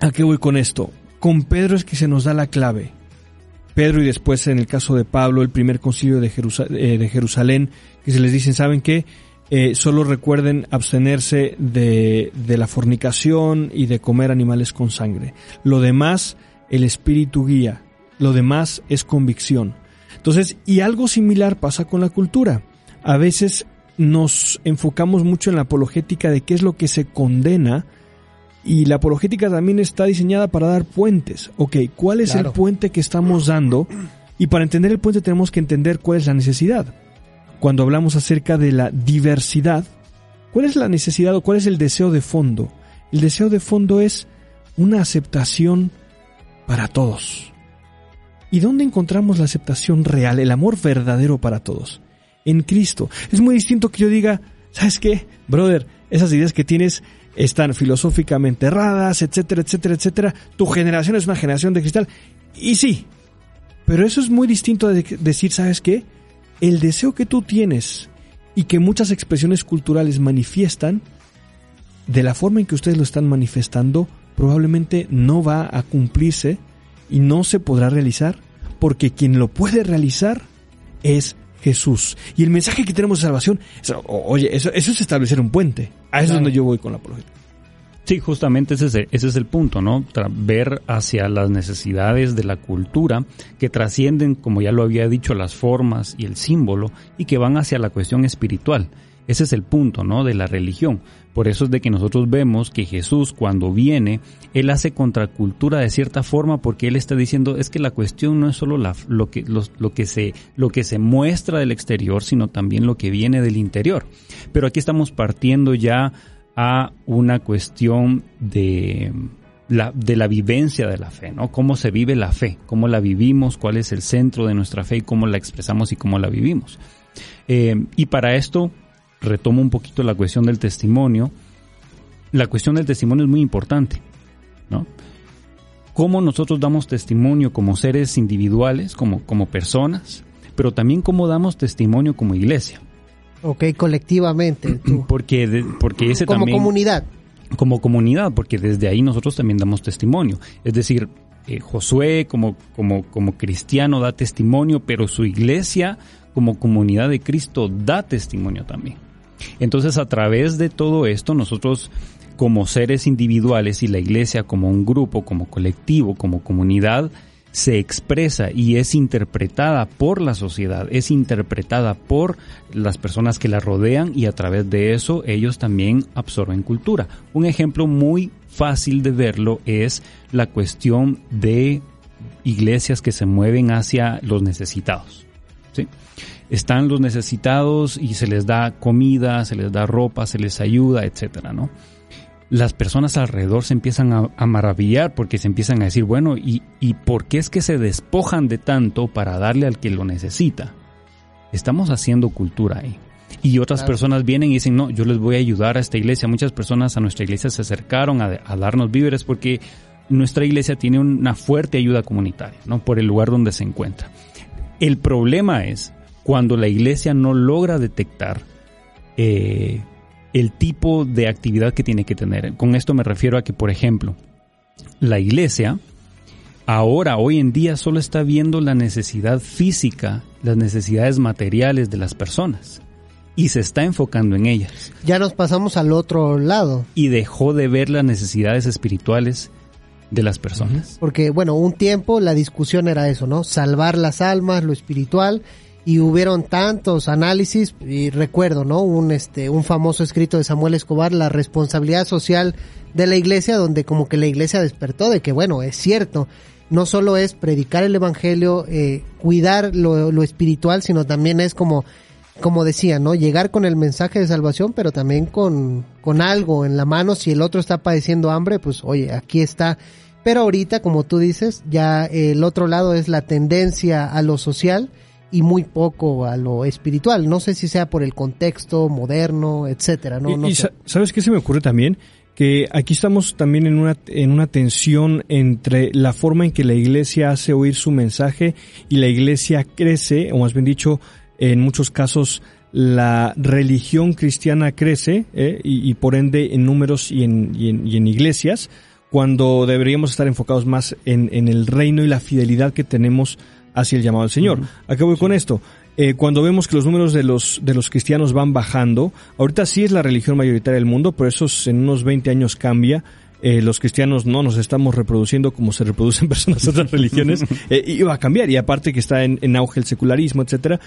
¿a qué voy con esto? Con Pedro es que se nos da la clave. Pedro y después en el caso de Pablo, el primer concilio de, eh, Jerusalén, que se les dicen, ¿saben qué? Eh, solo recuerden abstenerse de, de la fornicación y de comer animales con sangre. Lo demás, el espíritu guía. Lo demás es convicción. Entonces, y algo similar pasa con la cultura. A veces nos enfocamos mucho en la apologética de qué es lo que se condena y la apologética también está diseñada para dar puentes. Ok, ¿cuál es el puente que estamos dando? Y para entender el puente tenemos que entender cuál es la necesidad. Cuando hablamos acerca de la diversidad, ¿cuál es la necesidad o cuál es el deseo de fondo? El deseo de fondo es una aceptación para todos. ¿Y dónde encontramos la aceptación real, el amor verdadero para todos? En Cristo. Es muy distinto que yo diga, ¿sabes qué? Brother, esas ideas que tienes están filosóficamente erradas, etcétera, etcétera, etcétera. Tu generación es una generación de cristal. Y sí, pero eso es muy distinto de decir, ¿sabes qué? El deseo que tú tienes y que muchas expresiones culturales manifiestan, de la forma en que ustedes lo están manifestando, probablemente no va a cumplirse y no se podrá realizar, porque quien lo puede realizar es Jesús. Y el mensaje que tenemos de salvación, oye, eso, eso es establecer un puente. A eso es donde yo voy con la apologética. Sí, justamente ese es, el, ese es el punto, ¿no? ver hacia las necesidades de la cultura que trascienden, como ya lo había dicho, las formas y el símbolo y que van hacia la cuestión espiritual. Ese es el punto, ¿no? De la religión. Por eso es de que nosotros vemos que Jesús cuando viene, Él hace contracultura de cierta forma porque Él está diciendo es que la cuestión no es solo lo, que, lo, que se, lo que se muestra del exterior, sino también lo que viene del interior. Pero aquí estamos partiendo ya a una cuestión de la, de la vivencia de la fe, ¿no? Cómo se vive la fe, cómo la vivimos, cuál es el centro de nuestra fe y cómo la expresamos y cómo la vivimos. Eh, y para esto retomo un poquito la cuestión del testimonio. La cuestión del testimonio es muy importante, ¿no? Cómo nosotros damos testimonio como seres individuales, como, como personas, pero también cómo damos testimonio como iglesia. Ok, colectivamente. [CLEARS THROAT] Porque, porque ese como comunidad. Como comunidad, porque desde ahí nosotros también damos testimonio. Es decir, eh, Josué como, como, como cristiano da testimonio, pero su iglesia como comunidad de Cristo da testimonio también. Entonces a través de todo esto nosotros como seres individuales y la iglesia como un grupo, como colectivo, como comunidad, se expresa y es interpretada por la sociedad, es interpretada por las personas que la rodean y a través de eso ellos también absorben cultura. Un ejemplo muy fácil de verlo es la cuestión de iglesias que se mueven hacia los necesitados. Están los necesitados y se les da comida, se les da ropa, se les ayuda, etcétera, ¿no? las personas alrededor se empiezan a, maravillar porque se empiezan a decir, bueno, ¿y, ¿y por qué es que se despojan de tanto para darle al que lo necesita? Estamos haciendo cultura ahí. Y otras personas vienen y dicen, no, yo les voy a ayudar a esta iglesia. Muchas personas a nuestra iglesia se acercaron a, a darnos víveres porque nuestra iglesia tiene una fuerte ayuda comunitaria, ¿no? Por el lugar donde se encuentra. El problema es cuando la iglesia no logra detectar eh, el tipo de actividad que tiene que tener. Con esto me refiero a que, por ejemplo, la iglesia ahora, hoy en día, solo está viendo la necesidad física, las necesidades materiales de las personas y se está enfocando en ellas. Ya nos pasamos al otro lado. Y dejó de ver las necesidades espirituales de las personas. Porque, bueno, un tiempo la discusión era eso, ¿no? Salvar las almas, lo espiritual, y hubieron tantos análisis y recuerdo, ¿no? Un este un famoso escrito de Samuel Escobar, la responsabilidad social de la iglesia donde como que la iglesia despertó de que bueno, es cierto, no solo es predicar el evangelio, eh, cuidar lo, lo espiritual, sino también es como como decía, ¿no? Llegar con el mensaje de salvación, pero también con, con algo en la mano. Si el otro está padeciendo hambre, pues oye, aquí está. Pero ahorita, como tú dices, ya el otro lado es la tendencia a lo social y muy poco a lo espiritual. No sé si sea por el contexto moderno, etcétera. No, y, sabes qué se me ocurre también que aquí estamos también en una en una tensión entre la forma en que la iglesia hace oír su mensaje y la iglesia crece, o más bien dicho, en muchos casos la religión cristiana crece eh, y, por ende en números y en, y en, y en iglesias cuando deberíamos estar enfocados más en, en el reino y la fidelidad que tenemos hacia el llamado del Señor. ¿A qué voy con esto? Eh, cuando vemos que los números de los, de los cristianos van bajando, ahorita sí es la religión mayoritaria del mundo, pero eso en unos 20 años cambia. Eh, los cristianos no nos estamos reproduciendo como se reproducen [LAUGHS] personas de otras religiones, [LAUGHS] eh, y va a cambiar, y aparte que está en, en auge el secularismo, etcétera,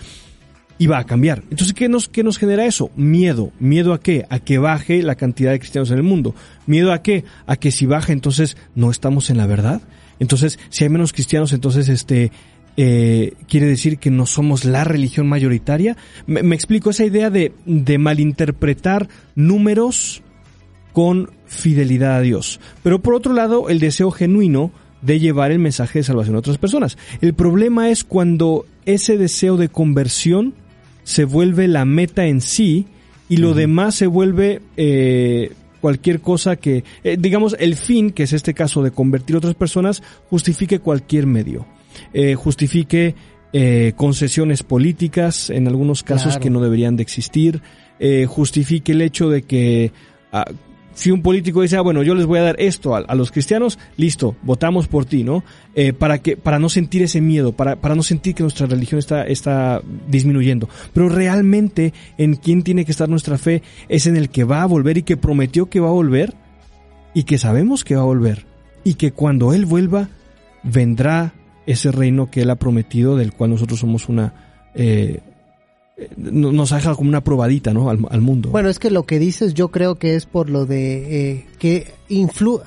y va a cambiar. Entonces, ¿qué nos, ¿qué nos genera eso? Miedo. ¿Miedo a qué? A que baje la cantidad de cristianos en el mundo. ¿Miedo a qué? A que si baja, entonces no estamos en la verdad. Entonces, si hay menos cristianos, entonces este eh, quiere decir que no somos la religión mayoritaria. Me, explico esa idea de, de, malinterpretar números con fidelidad a Dios. Pero por otro lado, el deseo genuino de llevar el mensaje de salvación a otras personas. El problema es cuando ese deseo de conversión se vuelve la meta en sí y lo demás se vuelve eh, cualquier cosa que, eh, digamos, el fin, que es este caso de convertir a otras personas, justifique cualquier medio. Eh, justifique eh, concesiones políticas, en algunos casos que no deberían de existir, eh, justifique el hecho de que ah, si un político dice, ah, bueno, yo les voy a dar esto a, los cristianos, listo, votamos por ti, ¿no? para que, para no sentir ese miedo, para, para no sentir que nuestra religión está, está disminuyendo. Pero realmente, en quién tiene que estar nuestra fe es en el que va a volver y que prometió que va a volver y que sabemos que va a volver y que cuando Él vuelva vendrá ese reino que Él ha prometido, del cual nosotros somos una... Eh, nos deja como una probadita ¿no? al, mundo. Bueno, es que lo que dices yo creo que es por lo de eh, que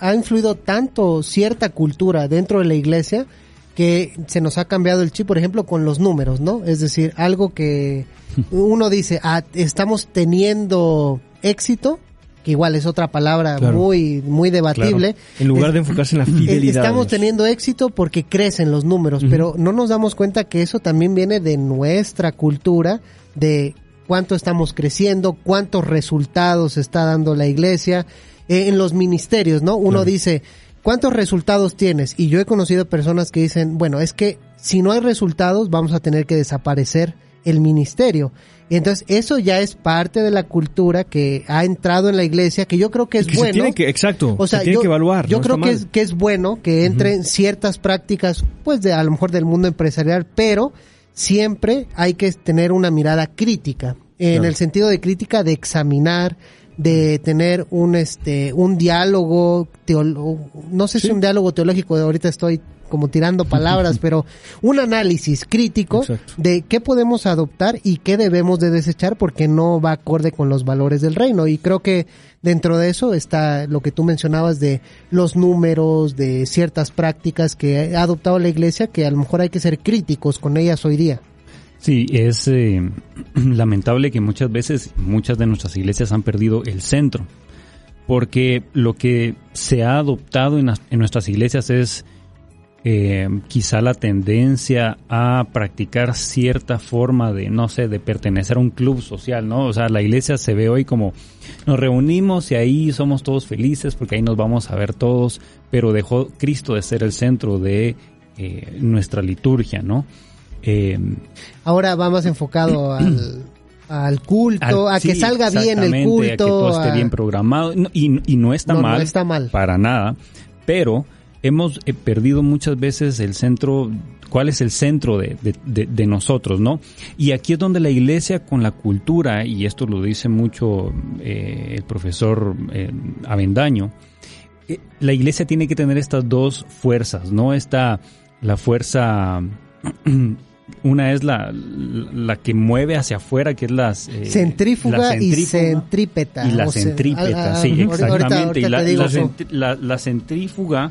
ha influido tanto cierta cultura dentro de la iglesia que se nos ha cambiado el chip, por ejemplo, con los números, ¿no? Es decir, algo que [LAUGHS] uno dice, ah, estamos teniendo éxito, que igual es otra palabra muy muy debatible. En lugar de enfocarse en la fidelidad. Estamos teniendo éxito porque crecen los números, pero no nos damos cuenta que eso también viene de nuestra cultura, de cuánto estamos creciendo, cuántos resultados está dando la iglesia eh, en los ministerios, ¿no? Uno dice, ¿cuántos resultados tienes? Y yo he conocido personas que dicen, bueno, es que si no hay resultados vamos a tener que desaparecer el ministerio. Y entonces eso ya es parte de la cultura que ha entrado en la iglesia, que yo creo que es bueno. tiene que, exacto, o sea, tiene que evaluar. Yo creo que es, que es bueno que entren ciertas prácticas, pues de a lo mejor del mundo empresarial, pero siempre hay que tener una mirada crítica, en el sentido de crítica de examinar, de tener un este un diálogo no sé si un diálogo teológico ahorita estoy como tirando [LAUGHS] palabras, pero un análisis crítico de qué podemos adoptar y qué debemos de desechar porque no va acorde con los valores del reino. Y creo que dentro de eso está lo que tú mencionabas de los números, de ciertas prácticas que ha adoptado la iglesia que a lo mejor hay que ser críticos con ellas hoy día. Sí, es eh, [CLEARS THROAT] lamentable que muchas veces muchas de nuestras iglesias han perdido el centro, porque lo que se ha adoptado en, en nuestras iglesias es eh, quizá la tendencia a practicar cierta forma de, no sé, de pertenecer a un club social, ¿no? O sea, la iglesia se ve hoy como nos reunimos y ahí somos todos felices porque ahí nos vamos a ver todos, pero dejó Cristo de ser el centro de eh, nuestra liturgia, ¿no? Eh, Ahora va más enfocado [CLEARS THROAT] al, culto, a que salga bien el culto. A que todo esté bien programado. y, no está mal. No está mal. Para nada. Pero hemos eh, perdido muchas veces el centro, cuál es el centro de, de, nosotros, ¿no? Y aquí es donde la iglesia con la cultura, y esto lo dice mucho eh, el profesor eh, Avendaño, la iglesia tiene que tener estas dos fuerzas, ¿no? Está la fuerza [CLEARS THROAT] una es la, la que mueve hacia afuera, que es las, centrífuga, y centrípeta. Y la centrípeta, sí, exactamente. y la, la, centrífuga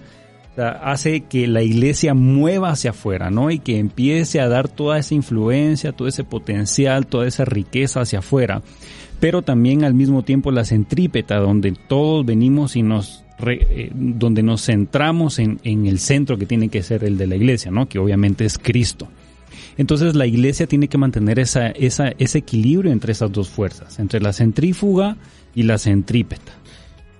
hace que la iglesia mueva hacia afuera, ¿no? Y que empiece a dar toda esa influencia, todo ese potencial, toda esa riqueza hacia afuera. Pero también al mismo tiempo la centrípeta, donde todos venimos y nos eh, donde nos centramos en, en, el centro que tiene que ser el de la iglesia, ¿no? Que obviamente es Cristo. Entonces la iglesia tiene que mantener esa, ese equilibrio entre esas dos fuerzas, entre la centrífuga y la centrípeta.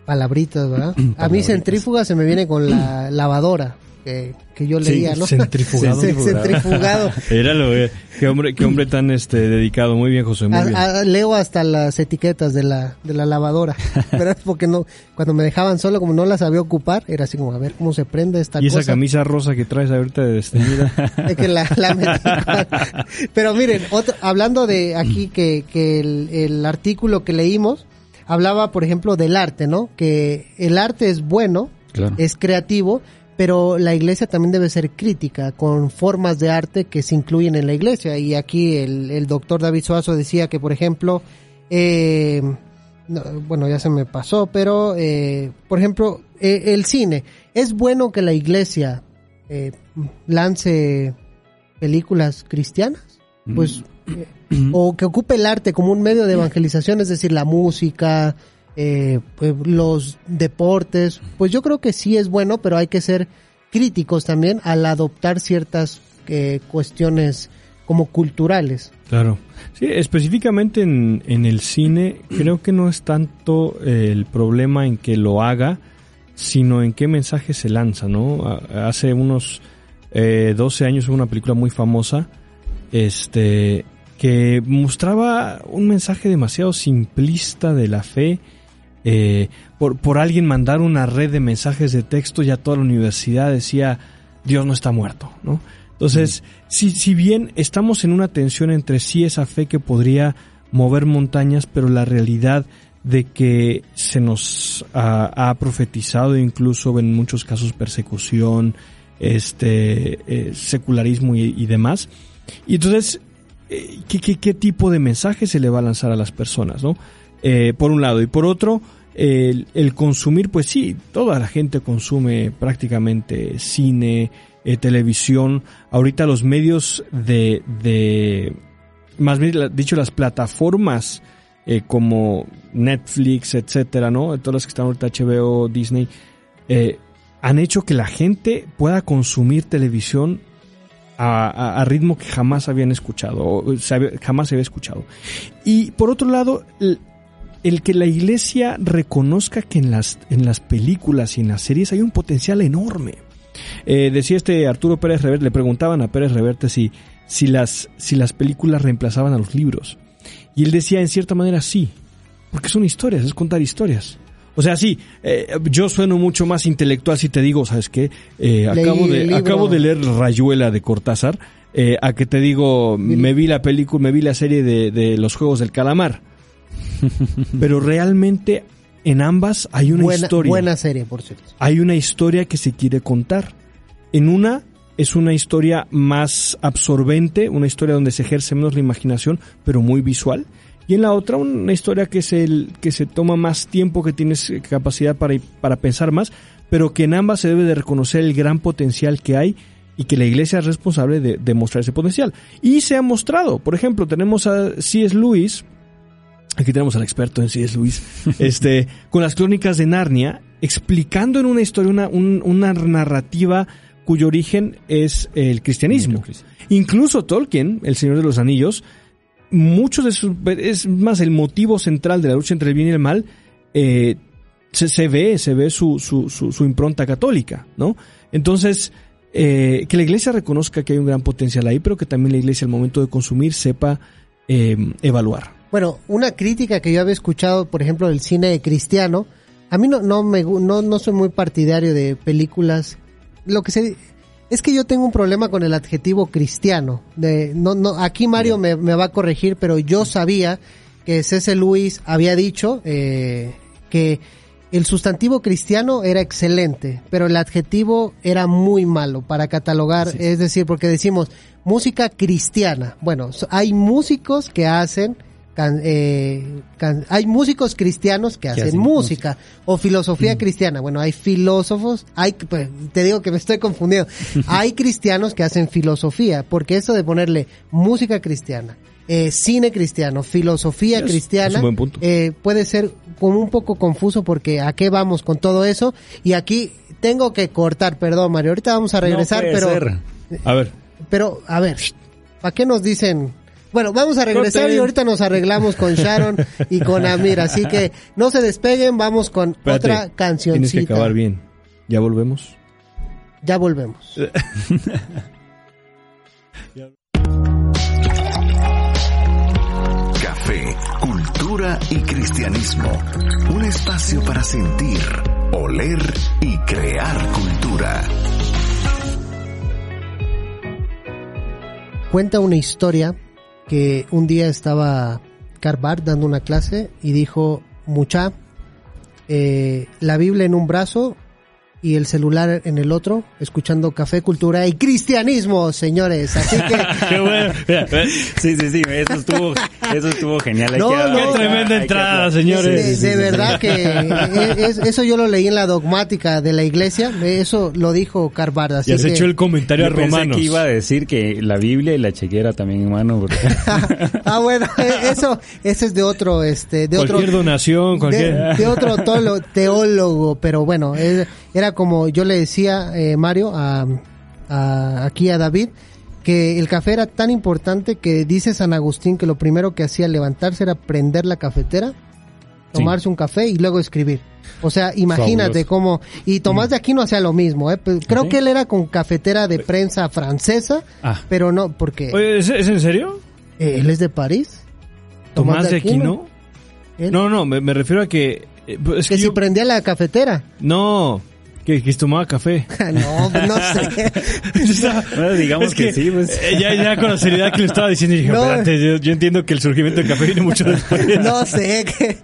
Palabritas, ¿verdad? [CLEARS THROAT] A mí centrífuga se me viene con la [CLEARS THROAT] lavadora. Que, que yo leía, ¿no? Centrifugado. [LAUGHS] centrifugado. Éralo, eh. qué hombre, qué hombre tan este dedicado, muy bien José, muy bien. leo hasta las etiquetas de la, de la lavadora, [LAUGHS] pero porque no, cuando me dejaban solo, como no las sabía ocupar, era así como a ver cómo se prende esta cosa. Y esa camisa rosa que traes ahorita de desteñida. [LAUGHS] es que la, la Pero miren, hablando de aquí que, que el, el artículo que leímos, hablaba, por ejemplo, del arte, ¿no? Que el arte es bueno, es creativo, pero la iglesia también debe ser crítica con formas de arte que se incluyen en la iglesia. Y aquí el, doctor David Suazo decía que, por ejemplo, eh, bueno, ya se me pasó, pero, eh, por ejemplo, eh, el cine. Es bueno que la iglesia lance películas cristianas. Pues o que ocupe el arte como un medio de evangelización, es decir, la música, eh, pues, los deportes, pues yo creo que sí es bueno, pero hay que ser críticos también al adoptar ciertas eh, cuestiones como culturales. Claro. Sí, específicamente en, en el cine, creo que no es tanto eh, el problema en que lo haga, sino en qué mensaje se lanza, ¿no? Hace unos 12 años hubo una película muy famosa, este, que mostraba un mensaje demasiado simplista de la fe. Eh, por, por alguien mandar una red de mensajes de texto, ya toda la universidad decía, Dios no está muerto, ¿no? Entonces, si, si bien estamos en una tensión entre sí esa fe que podría mover montañas, pero la realidad de que se nos ha, ha profetizado incluso en muchos casos persecución, este eh, secularismo y, y, demás. Y entonces, eh, ¿qué, qué, qué tipo de mensaje se le va a lanzar a las personas, no? Eh, por un lado. Y por otro, el, consumir, pues sí, toda la gente consume prácticamente cine, eh, televisión. Ahorita los medios de, de más bien dicho, las plataformas como Netflix, etcétera, ¿no? Todas las que están ahorita HBO, Disney, han hecho que la gente pueda consumir televisión a, ritmo que jamás habían escuchado, o jamás se había escuchado. Y por otro lado, el, el, que la iglesia reconozca que en las, en las películas y en las series hay un potencial enorme. Eh, decía este Arturo Pérez Reverte, le preguntaban a Pérez Reverte si, si, las, si las películas reemplazaban a los libros. Y él decía, en cierta manera, sí, porque son historias, es contar historias. O sea, sí, eh, yo sueno mucho más intelectual si te digo, ¿sabes qué? Eh, acabo, de, acabo de leer Rayuela de Cortázar, eh, a que te digo, me vi la película, me vi la serie de, de Los Juegos del Calamar. [LAUGHS] Pero realmente en ambas hay una buena, historia. Buena serie, por cierto. Hay una historia que se quiere contar. En una es una historia más absorbente, una historia donde se ejerce menos la imaginación, pero muy visual. Y en la otra una historia que se, que se toma más tiempo, que tienes capacidad para, para pensar más, pero que en ambas se debe de reconocer el gran potencial que hay y que la iglesia es responsable de, de mostrar ese potencial. Y se ha mostrado. Por ejemplo, tenemos a C.S. Lewis, aquí tenemos al experto en C.S. Lewis, [LAUGHS] este, con las crónicas de Narnia, explicando en una historia una, un, una narrativa cuyo origen es el cristianismo. Incluso Tolkien, el Señor de los Anillos, muchos de sus, es más el motivo central de la lucha entre el bien y el mal, eh, se, se, ve, se ve su, su, su, su, impronta católica, ¿no? Entonces, eh, que la iglesia reconozca que hay un gran potencial ahí, pero que también la iglesia al momento de consumir sepa eh, evaluar. Bueno, una crítica que yo había escuchado, por ejemplo, del cine cristiano, a mí no, no me no, no soy muy partidario de películas. Lo que se es que yo tengo un problema con el adjetivo cristiano. De, no, no, aquí Mario me, me, va a corregir, pero yo sabía que C.S. Luis había dicho eh, que el sustantivo cristiano era excelente, pero el adjetivo era muy malo para catalogar, sí. es decir, porque decimos música cristiana. Bueno, hay músicos que hacen Can, eh, can, hay músicos cristianos que hacen, hacen música, música, o filosofía mm. cristiana. Bueno, hay filósofos, hay, pues, te digo que me estoy confundiendo. [LAUGHS] hay cristianos que hacen filosofía, porque eso de ponerle música cristiana, eh, cine cristiano, filosofía es, cristiana, es eh, puede ser como un poco confuso porque a qué vamos con todo eso. Y aquí tengo que cortar, perdón Mario, ahorita vamos a regresar, no pero... Ser. A ver. Pero, a ver, ¿para qué nos dicen bueno, vamos a regresar y ahorita nos arreglamos con Sharon y con Amir. Así que no se despeguen, vamos con Espérate, otra cancioncita. Tienes que acabar bien. ¿Ya volvemos? Ya volvemos. [LAUGHS] Café, cultura y cristianismo. Un espacio para sentir, oler y crear cultura. Cuenta una historia que un día estaba Carbar dando una clase y dijo, mucha, eh, la Biblia en un brazo y el celular en el otro, escuchando café, cultura y cristianismo, señores. Así que... [LAUGHS] Qué bueno. Sí, sí, sí, eso estuvo, eso estuvo genial. No, que, no, qué tremenda entrada, señores. De, de, verdad que es, eso yo lo leí en la dogmática de la iglesia, eso lo dijo Carbar. Ya se que, echó el comentario a Romanos. que iba a decir que la Biblia y la chequera también, hermano. Porque... [LAUGHS] ah, bueno, eso, eso es de otro, este, de cualquier otro... donación, cualquier... De, de otro tolo, teólogo, pero bueno, es, era como yo le decía, eh, Mario, a, a, aquí a David, que el café era tan importante que dice San Agustín que lo primero que hacía al levantarse era prender la cafetera, tomarse sí. un café y luego escribir. O sea, imagínate Fabuloso. cómo... Y Tomás de Aquino hacía lo mismo, ¿eh? Creo ¿Sí? que él era con cafetera de prensa francesa, ah. pero no, porque... Oye, ¿es, ¿es en serio? Eh, ¿Él es de París? ¿Tomás, Tomás de Aquino? ¿Él? No, no, me, me, refiero a que... Eh, es que, que yo... si prendía la cafetera. No, Que, que tomaba café. [LAUGHS] no, pues no sé. [LAUGHS] bueno, digamos Es que, sí, pues. eh, ya, ya con la seriedad que le estaba diciendo, dije, No. espérate, yo, yo entiendo que el surgimiento del café viene mucho después. [LAUGHS] no sé, que,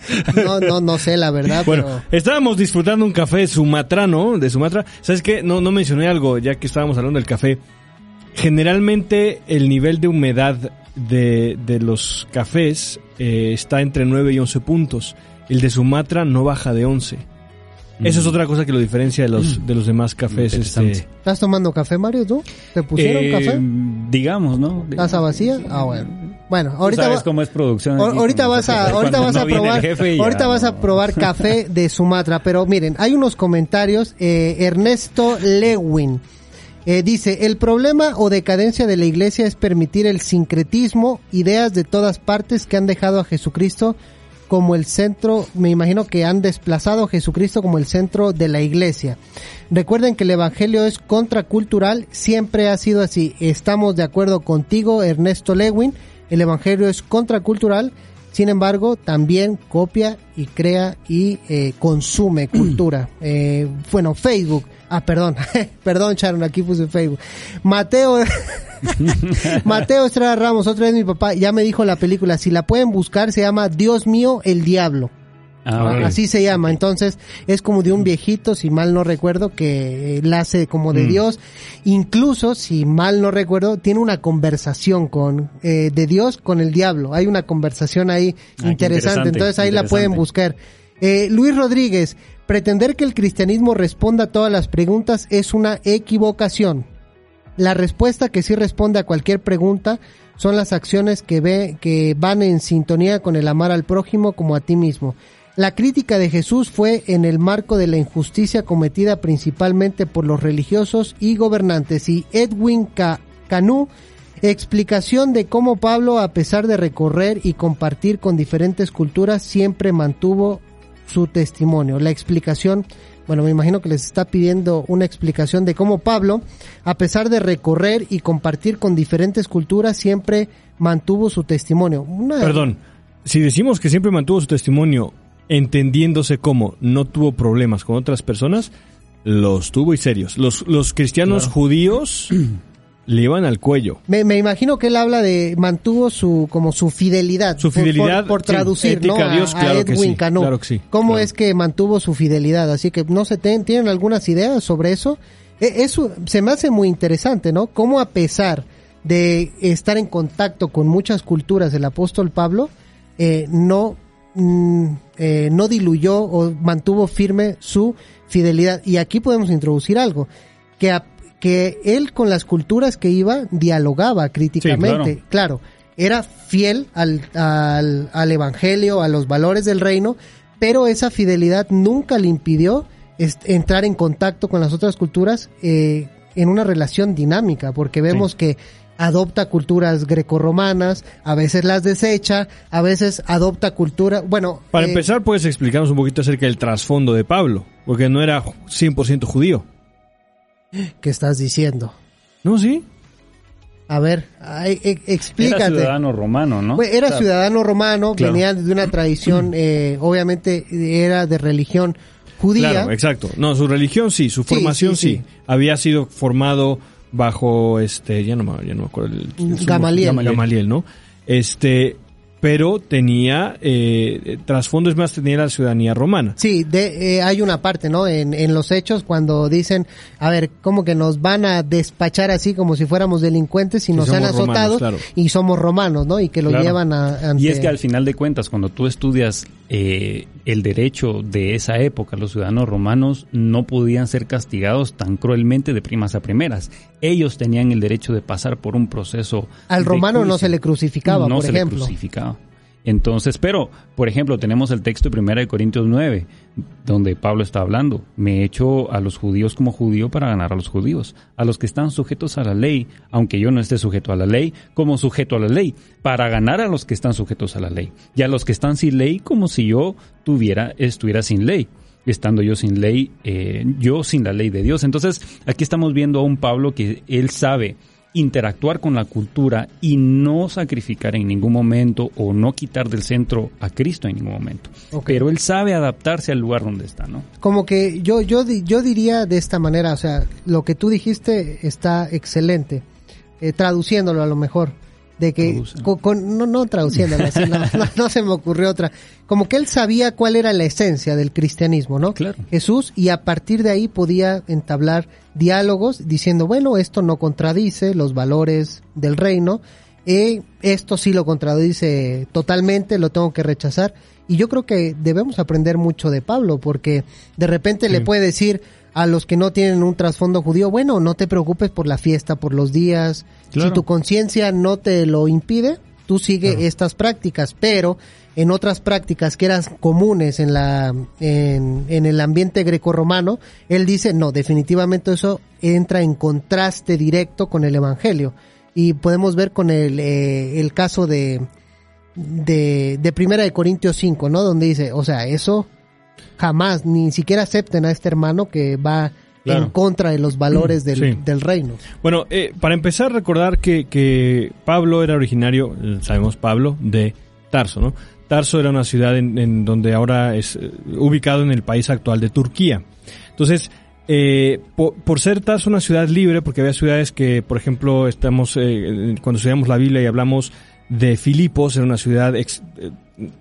no, no, no sé la verdad, Bueno, pero... estábamos disfrutando un café sumatrano, de Sumatra. ¿Sabes qué? No, no mencioné algo, ya que estábamos hablando del café. Generalmente el nivel de humedad de, de los cafés eh, está entre 9 y 11 puntos. El de Sumatra no baja de 11. Eso es otra cosa que lo diferencia de los, de los demás cafés. Este, ¿Estás tomando café, Mario, tú? ¿Te pusieron Eh, café? Digamos, ¿no? ¿Taza vacía? Ah, bueno. Bueno, ahorita, sabes va- cómo es producción. ahorita vas a, ahorita vas a no probar, ya ahorita vas a probar café de Sumatra, pero miren, hay unos comentarios, eh, Ernesto Lewin. eh, dice, el problema o decadencia de la iglesia es permitir el sincretismo, ideas de todas partes que han dejado a Jesucristo como el centro, me imagino que han desplazado a Jesucristo como el centro de la iglesia. Recuerden que el evangelio es contracultural, siempre ha sido así. Estamos de acuerdo contigo, Ernesto Lewin. El evangelio es contracultural, sin embargo, también copia y crea y eh, consume [CLEARS THROAT] cultura. Eh, bueno, Facebook. Ah, perdón, [LAUGHS] perdón, Sharon, aquí puse Facebook. Mateo, [LAUGHS] [LAUGHS] Mateo Estrada Ramos, otra vez mi papá, ya me dijo la película, si la pueden buscar, se llama Dios mío, el diablo. Ah. Así se llama. Entonces, es como de un viejito, si mal no recuerdo, que la hace como Mm. de Dios. Incluso, si mal no recuerdo, tiene una conversación con eh, de Dios con el diablo. Hay una conversación ahí Ah, interesante. interesante, Entonces, ahí la pueden buscar. Eh, Luis Rodríguez, pretender que el cristianismo responda a todas las preguntas es una equivocación. La respuesta que sí responde a cualquier pregunta son las acciones que ve que van en sintonía con el amar al prójimo como a ti mismo. La crítica de Jesús fue en el marco de la injusticia cometida principalmente por los religiosos y gobernantes y Edwin Ca- Canú explicación de cómo Pablo a pesar de recorrer y compartir con diferentes culturas siempre mantuvo su testimonio. La explicación, bueno, me imagino que les está pidiendo una explicación de cómo Pablo, a pesar de recorrer y compartir con diferentes culturas, siempre mantuvo su testimonio. Una- Perdón, si decimos que siempre mantuvo su testimonio entendiéndose como no tuvo problemas con otras personas, los tuvo y serios. Los, los cristianos judíos [CLEARS THROAT] le iban al cuello. Me, me imagino que él habla de mantuvo su como su fidelidad. Su fidelidad, por, traducir, ética ¿no? a Dios, a, claro que Edwin sí, Cano. claro que sí, ¿Cómo claro. es que mantuvo su fidelidad? Así que no sé, ¿ten- ¿tienen algunas ideas sobre eso? E- Eso se me hace muy interesante, ¿no? Cómo a pesar de estar en contacto con muchas culturas del apóstol Pablo, eh, no, mm, eh, no diluyó o mantuvo firme su fidelidad. Y aquí podemos introducir algo, que, a- que él con las culturas que iba dialogaba críticamente. claro. era fiel al, al, al evangelio, a los valores del reino, pero esa fidelidad nunca le impidió entrar en contacto con las otras culturas eh, en una relación dinámica, porque vemos que adopta culturas grecorromanas, a veces las desecha, a veces adopta cultura, bueno, Para eh, empezar, puedes explicarnos un poquito acerca del trasfondo de Pablo, porque no era 100% judío. ¿Qué estás diciendo? ¿No, sí? A ver, ay, e- Era explícate. ciudadano romano, ¿no? Bueno, era O sea, ciudadano romano, Claro. venía de una tradición, [CLEARS THROAT] eh, obviamente era de religión judía. Claro, exacto. No, su religión sí, su formación sí, sí, sí. Había sido formado bajo este, ya no me, ya no me acuerdo el, Gamaliel. Gamaliel, ¿no? Este, pero tenía eh, trasfondo es más tenía la ciudadanía romana. Sí, de, eh, hay una parte, ¿no? En, en los hechos cuando dicen, a ver, como que nos van a despachar así como si fuéramos delincuentes y nos han azotado romanos, claro. y somos romanos, ¿no? Y que lo Claro. llevan a, ante- Y es que al final de cuentas, cuando tú estudias eh, el derecho de esa época, los ciudadanos romanos no podían ser castigados tan cruelmente de primas a primeras. Ellos tenían el derecho de pasar por un proceso. al romano no se le crucificaba, no por se ejemplo. le crucificaba. Entonces, pero, por ejemplo, tenemos el texto de 1 de Corintios 9, donde Pablo está hablando, me he hecho a los judíos como judío para ganar a los judíos, a los que están sujetos a la ley, aunque yo no esté sujeto a la ley, como sujeto a la ley, para ganar a los que están sujetos a la ley, y a los que están sin ley, como si yo tuviera, estuviera sin ley estando yo sin ley, eh, yo sin la ley de Dios. Entonces, aquí estamos viendo a un Pablo que él sabe interactuar con la cultura y no sacrificar en ningún momento o no quitar del centro a Cristo en ningún momento. Pero él sabe adaptarse al lugar donde está, ¿no? Como que yo, yo, yo diría de esta manera, o sea, lo que tú dijiste está excelente, eh, traduciéndolo a lo mejor de que no no traduciéndolo [LAUGHS] no, se me ocurrió otra. Como que él sabía cuál era la esencia del cristianismo no claro. Jesús y a partir de ahí podía entablar diálogos diciendo bueno esto no contradice los valores del reino eh, esto sí lo contradice totalmente lo tengo que rechazar y yo creo que debemos aprender mucho de Pablo porque de repente le puede decir a los que no tienen un trasfondo judío, bueno, no te preocupes por la fiesta, por los días. Si tu conciencia no te lo impide, tú sigue estas prácticas, pero en otras prácticas que eran comunes en la en, en el ambiente grecorromano, él dice, no, definitivamente eso entra en contraste directo con el evangelio. Y podemos ver con el, eh, el caso de, de, de Primera de Corintios 5, ¿no? Donde dice, o sea, eso jamás, ni siquiera acepten a este hermano que va en contra de los valores del, del reino. Bueno, eh, para empezar, recordar que, que, Pablo era originario, sabemos Pablo, de Tarso, ¿no? Tarso era una ciudad en, donde ahora es eh, ubicado en el país actual de Turquía. Entonces, eh, por, ser Tarso una ciudad libre, porque había ciudades que, por ejemplo, estamos cuando estudiamos la Biblia y hablamos de Filipos, era una ciudad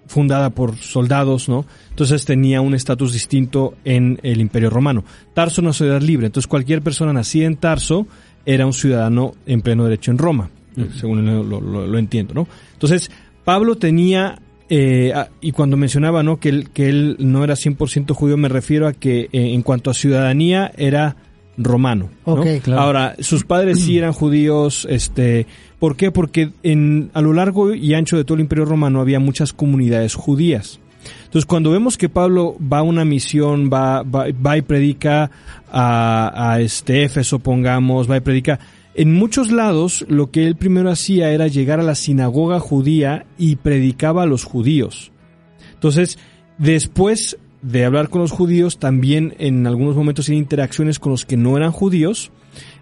fundada por soldados, ¿no? Entonces tenía un estatus distinto en el Imperio Romano. Tarso una ciudad libre, entonces cualquier persona nacida en Tarso era un ciudadano en pleno derecho en Roma, según lo, entiendo, ¿no? Entonces, Pablo tenía, eh, y cuando mencionaba, ¿no? Que él, que él no era 100% judío, me refiero a que eh, en cuanto a ciudadanía era romano. ¿no? Ahora, sus padres sí eran judíos, este, ¿por qué? Porque en, a lo largo y ancho de todo el Imperio Romano había muchas comunidades judías. Entonces, cuando vemos que Pablo va a una misión, va, va, y predica a, a este Éfeso, pongamos, va y predica, en muchos lados lo que él primero hacía era llegar a la sinagoga judía y predicaba a los judíos. Entonces, después de hablar con los judíos, también en algunos momentos tiene interacciones con los que no eran judíos.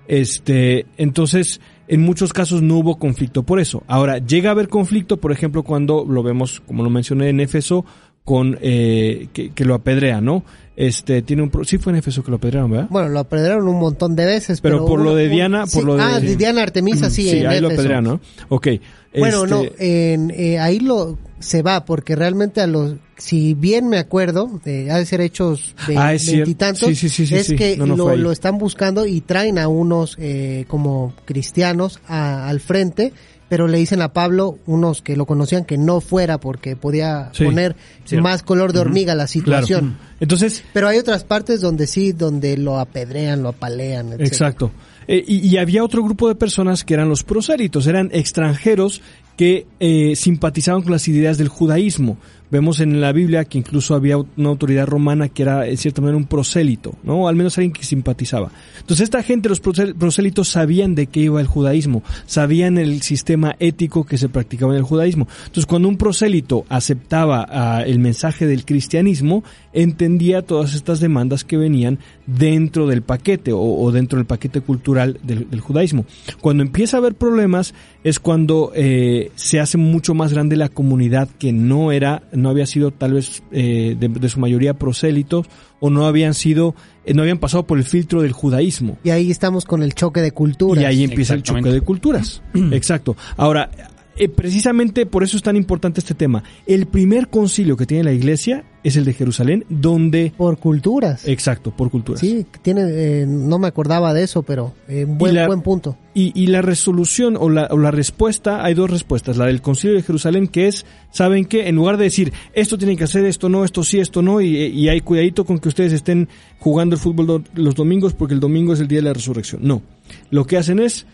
Este, entonces, en muchos casos no hubo conflicto por eso. Ahora, llega a haber conflicto, por ejemplo, cuando lo vemos, como lo mencioné en Éfeso, con eh, que, lo apedrea, ¿no? Este tiene un sí fue en Éfeso que lo apedrearon, ¿verdad? Bueno, lo apedrearon un montón de veces, pero, por lo de Diana, por lo de ah, Diana Artemisa sí, sí ahí lo apedrearon, ¿no? Ok. Bueno, no, este en, eh, ahí lo se va porque realmente a los si bien me acuerdo, eh, ha de ser hechos de ah, es es que lo, están buscando y traen a unos eh, como cristianos al frente pero le dicen a Pablo, unos que lo conocían, que no fuera porque podía poner más color de hormiga a la situación. Entonces, pero hay otras partes donde sí, donde lo apedrean, lo apalean. Exacto. Eh, y, y, había otro grupo de personas que eran los prosélitos, eran extranjeros que eh, simpatizaban con las ideas del judaísmo. Vemos en la Biblia que incluso había una autoridad romana que era en cierta manera un prosélito, ¿no? al menos alguien que simpatizaba. Entonces esta gente, los prosélitos, sabían de qué iba el judaísmo, sabían el sistema ético que se practicaba en el judaísmo. Entonces cuando un prosélito aceptaba ah, el mensaje del cristianismo, entendía todas estas demandas que venían dentro del paquete o, dentro del paquete cultural del, judaísmo. Cuando empieza a haber problemas es cuando eh, se hace mucho más grande la comunidad que no era, no había sido tal vez eh, de, su mayoría prosélitos o no habían sido, eh, no habían pasado por el filtro del judaísmo. Y ahí estamos con el choque de culturas. Y ahí empieza el choque de culturas. [CLEARS THROAT] Exacto. Ahora, eh, precisamente por eso es tan importante este tema. El primer concilio que tiene la iglesia es el de Jerusalén, donde... Por culturas. Exacto, por culturas. Sí, tiene, eh, no me acordaba de eso, pero eh, buen, buen punto. Y, y la resolución o la, o la, respuesta, hay dos respuestas. La del concilio de Jerusalén, que es, ¿saben qué? En lugar de decir, esto tiene que hacer, esto no, esto sí, esto no, y, y hay cuidadito con que ustedes estén jugando el fútbol los domingos porque el domingo es el día de la resurrección. No. Lo que hacen es,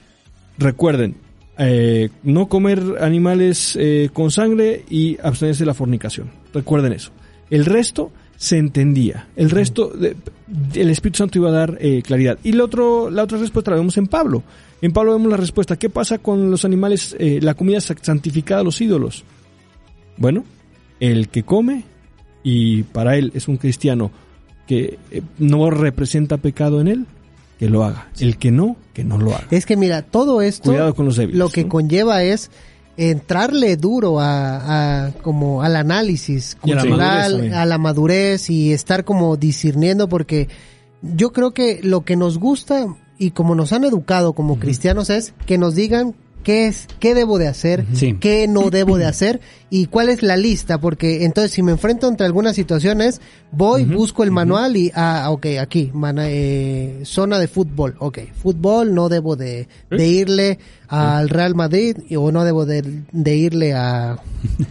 recuerden, eh, no comer animales eh, con sangre y abstenerse de la fornicación. Recuerden eso. El resto se entendía. El resto, el Espíritu Santo iba a dar eh, claridad. Y la, otro, la otra respuesta la vemos en Pablo. En Pablo vemos la respuesta. ¿Qué pasa con los animales, la comida santificada a los ídolos? Bueno, el que come y para él es un cristiano que no representa pecado en él, que lo haga. El que no, que no lo haga. Es que mira, todo esto Cuidado con los débiles, lo que ¿no? conlleva es entrarle duro a, a- como al análisis Y a la cultural, a la madurez y estar como discerniendo porque yo creo que lo que nos gusta y como nos han educado como cristianos es que nos digan qué es, qué debo de hacer, Sí. qué no debo de hacer y cuál es la lista, porque entonces si me enfrento entre algunas situaciones, voy, busco el manual y, ah, ok, aquí, eh, zona de fútbol, ok, fútbol, no debo de, de irle al Real Madrid y- o no debo de, de irle a,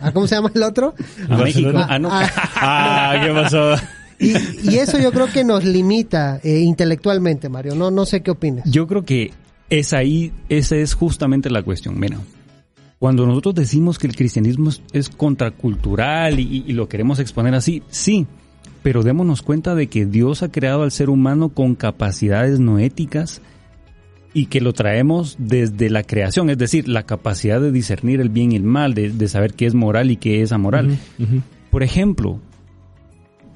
a, ¿cómo se llama el otro? A México. Ah, Ah, no. ah. [LAUGHS] Ah, ¿qué pasó? Y, y eso yo creo que nos limita eh, intelectualmente, Mario, no, no sé qué opinas. Yo creo que es ahí, esa es justamente la cuestión. Mira, cuando nosotros decimos que el cristianismo es, contracultural y, y lo queremos exponer así, sí, pero démonos cuenta de que Dios ha creado al ser humano con capacidades no éticas y que lo traemos desde la creación, es decir, la capacidad de discernir el bien y el mal, de, de saber qué es moral y qué es amoral. Por ejemplo,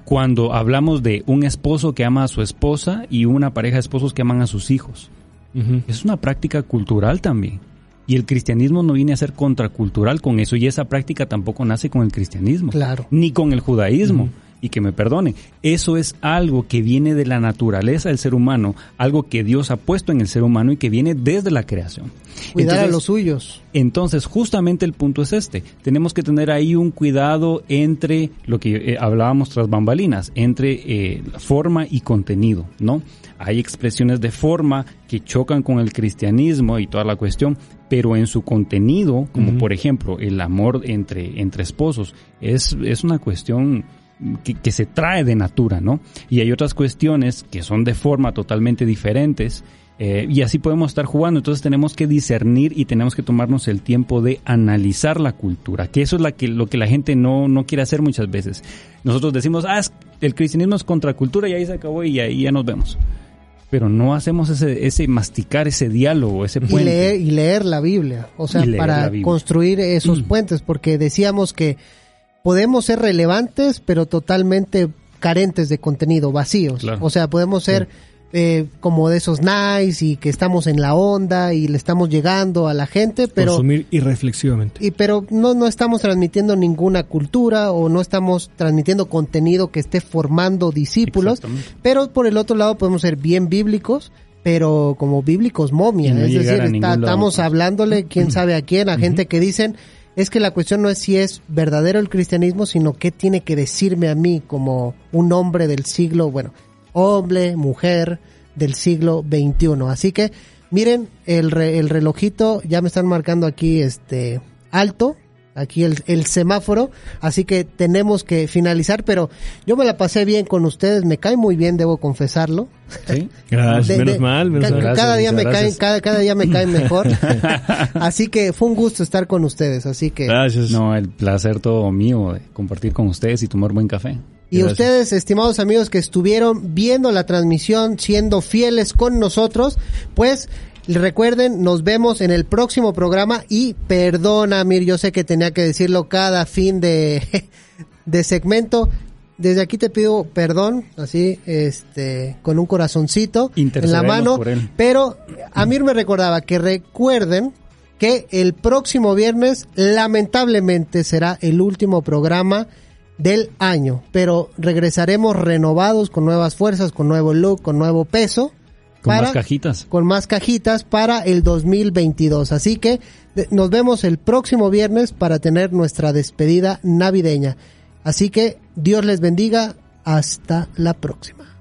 cuando hablamos de un esposo que ama a su esposa y una pareja de esposos que aman a sus hijos. Es una práctica cultural también. Y el cristianismo no viene a ser contracultural con eso y esa práctica tampoco nace con el cristianismo. Claro. Ni con el judaísmo. Y que me perdone, eso es algo que viene de la naturaleza del ser humano, algo que Dios ha puesto en el ser humano y que viene desde la creación. Cuidar a Entonces, los suyos. entonces, justamente el punto es este. Tenemos que tener ahí un cuidado entre lo que eh, hablábamos tras bambalinas, entre eh, forma y contenido, ¿no? Hay expresiones de forma que chocan con el cristianismo y toda la cuestión, pero en su contenido, como por ejemplo el amor entre, entre esposos, es, es una cuestión que, que se trae de natura, ¿no? Y hay otras cuestiones que son de forma totalmente diferentes eh, y así podemos estar jugando. Entonces tenemos que discernir y tenemos que tomarnos el tiempo de analizar la cultura, que eso es la que, lo que la gente no, no quiere hacer muchas veces.Nosotros decimos, ah, es- el cristianismo es contracultura y ahí se acabó y ahí ya nos vemos. Pero no hacemos ese, ese masticar, ese diálogo, ese y puente. leer, y leer la Biblia, o sea, Y para construir esos Mm. puentes, porque decíamos que podemos ser relevantes, pero totalmente carentes de contenido, vacíos. Claro. O sea, podemos ser eh, como de esos nice y que estamos en la onda y le estamos llegando a la gente, pero Consumir irreflexivamente. y pero no no estamos transmitiendo ninguna cultura o no estamos transmitiendo contenido que esté formando discípulos, pero por el otro lado podemos ser bien bíblicos, pero como bíblicos momia, no es decir, está- estamos pues. hablándole [CLEARS THROAT] quién sabe a quién, a gente que dicen es que la cuestión no es si es verdadero el cristianismo, sino qué tiene que decirme a mí como un hombre del siglo, bueno, hombre, mujer del siglo XXI. Así que miren el, re- el relojito, ya me están marcando aquí este alto, aquí el, el semáforo, así que tenemos que finalizar, pero yo me la pasé bien con ustedes, me cae muy bien, debo confesarlo. ¿Sí? [LAUGHS] Gracias, De- menos de- mal, menos ca- mal. Gracias, cada día me caen, cada, cada día me caen mejor. [LAUGHS] así que fue un gusto estar con ustedes, así que Gracias. No, el placer todo mío de compartir con ustedes y tomar buen café. Y Gracias. ustedes, estimados amigos que estuvieron viendo la transmisión, siendo fieles con nosotros, pues recuerden, nos vemos en el próximo programa y perdona, Mir, yo sé que tenía que decirlo cada fin de, [LAUGHS] de segmento. Desde aquí te pido perdón, así, este, con un corazoncito en la mano. Pero Amir me recordaba que recuerden que el próximo viernes lamentablemente será el último programa del año, pero regresaremos renovados con nuevas fuerzas, con nuevo look, con nuevo peso. Con para- más cajitas. Con más cajitas para el 2022. Así que nos vemos el próximo viernes para tener nuestra despedida navideña. Así que Dios les bendiga. Hasta la próxima.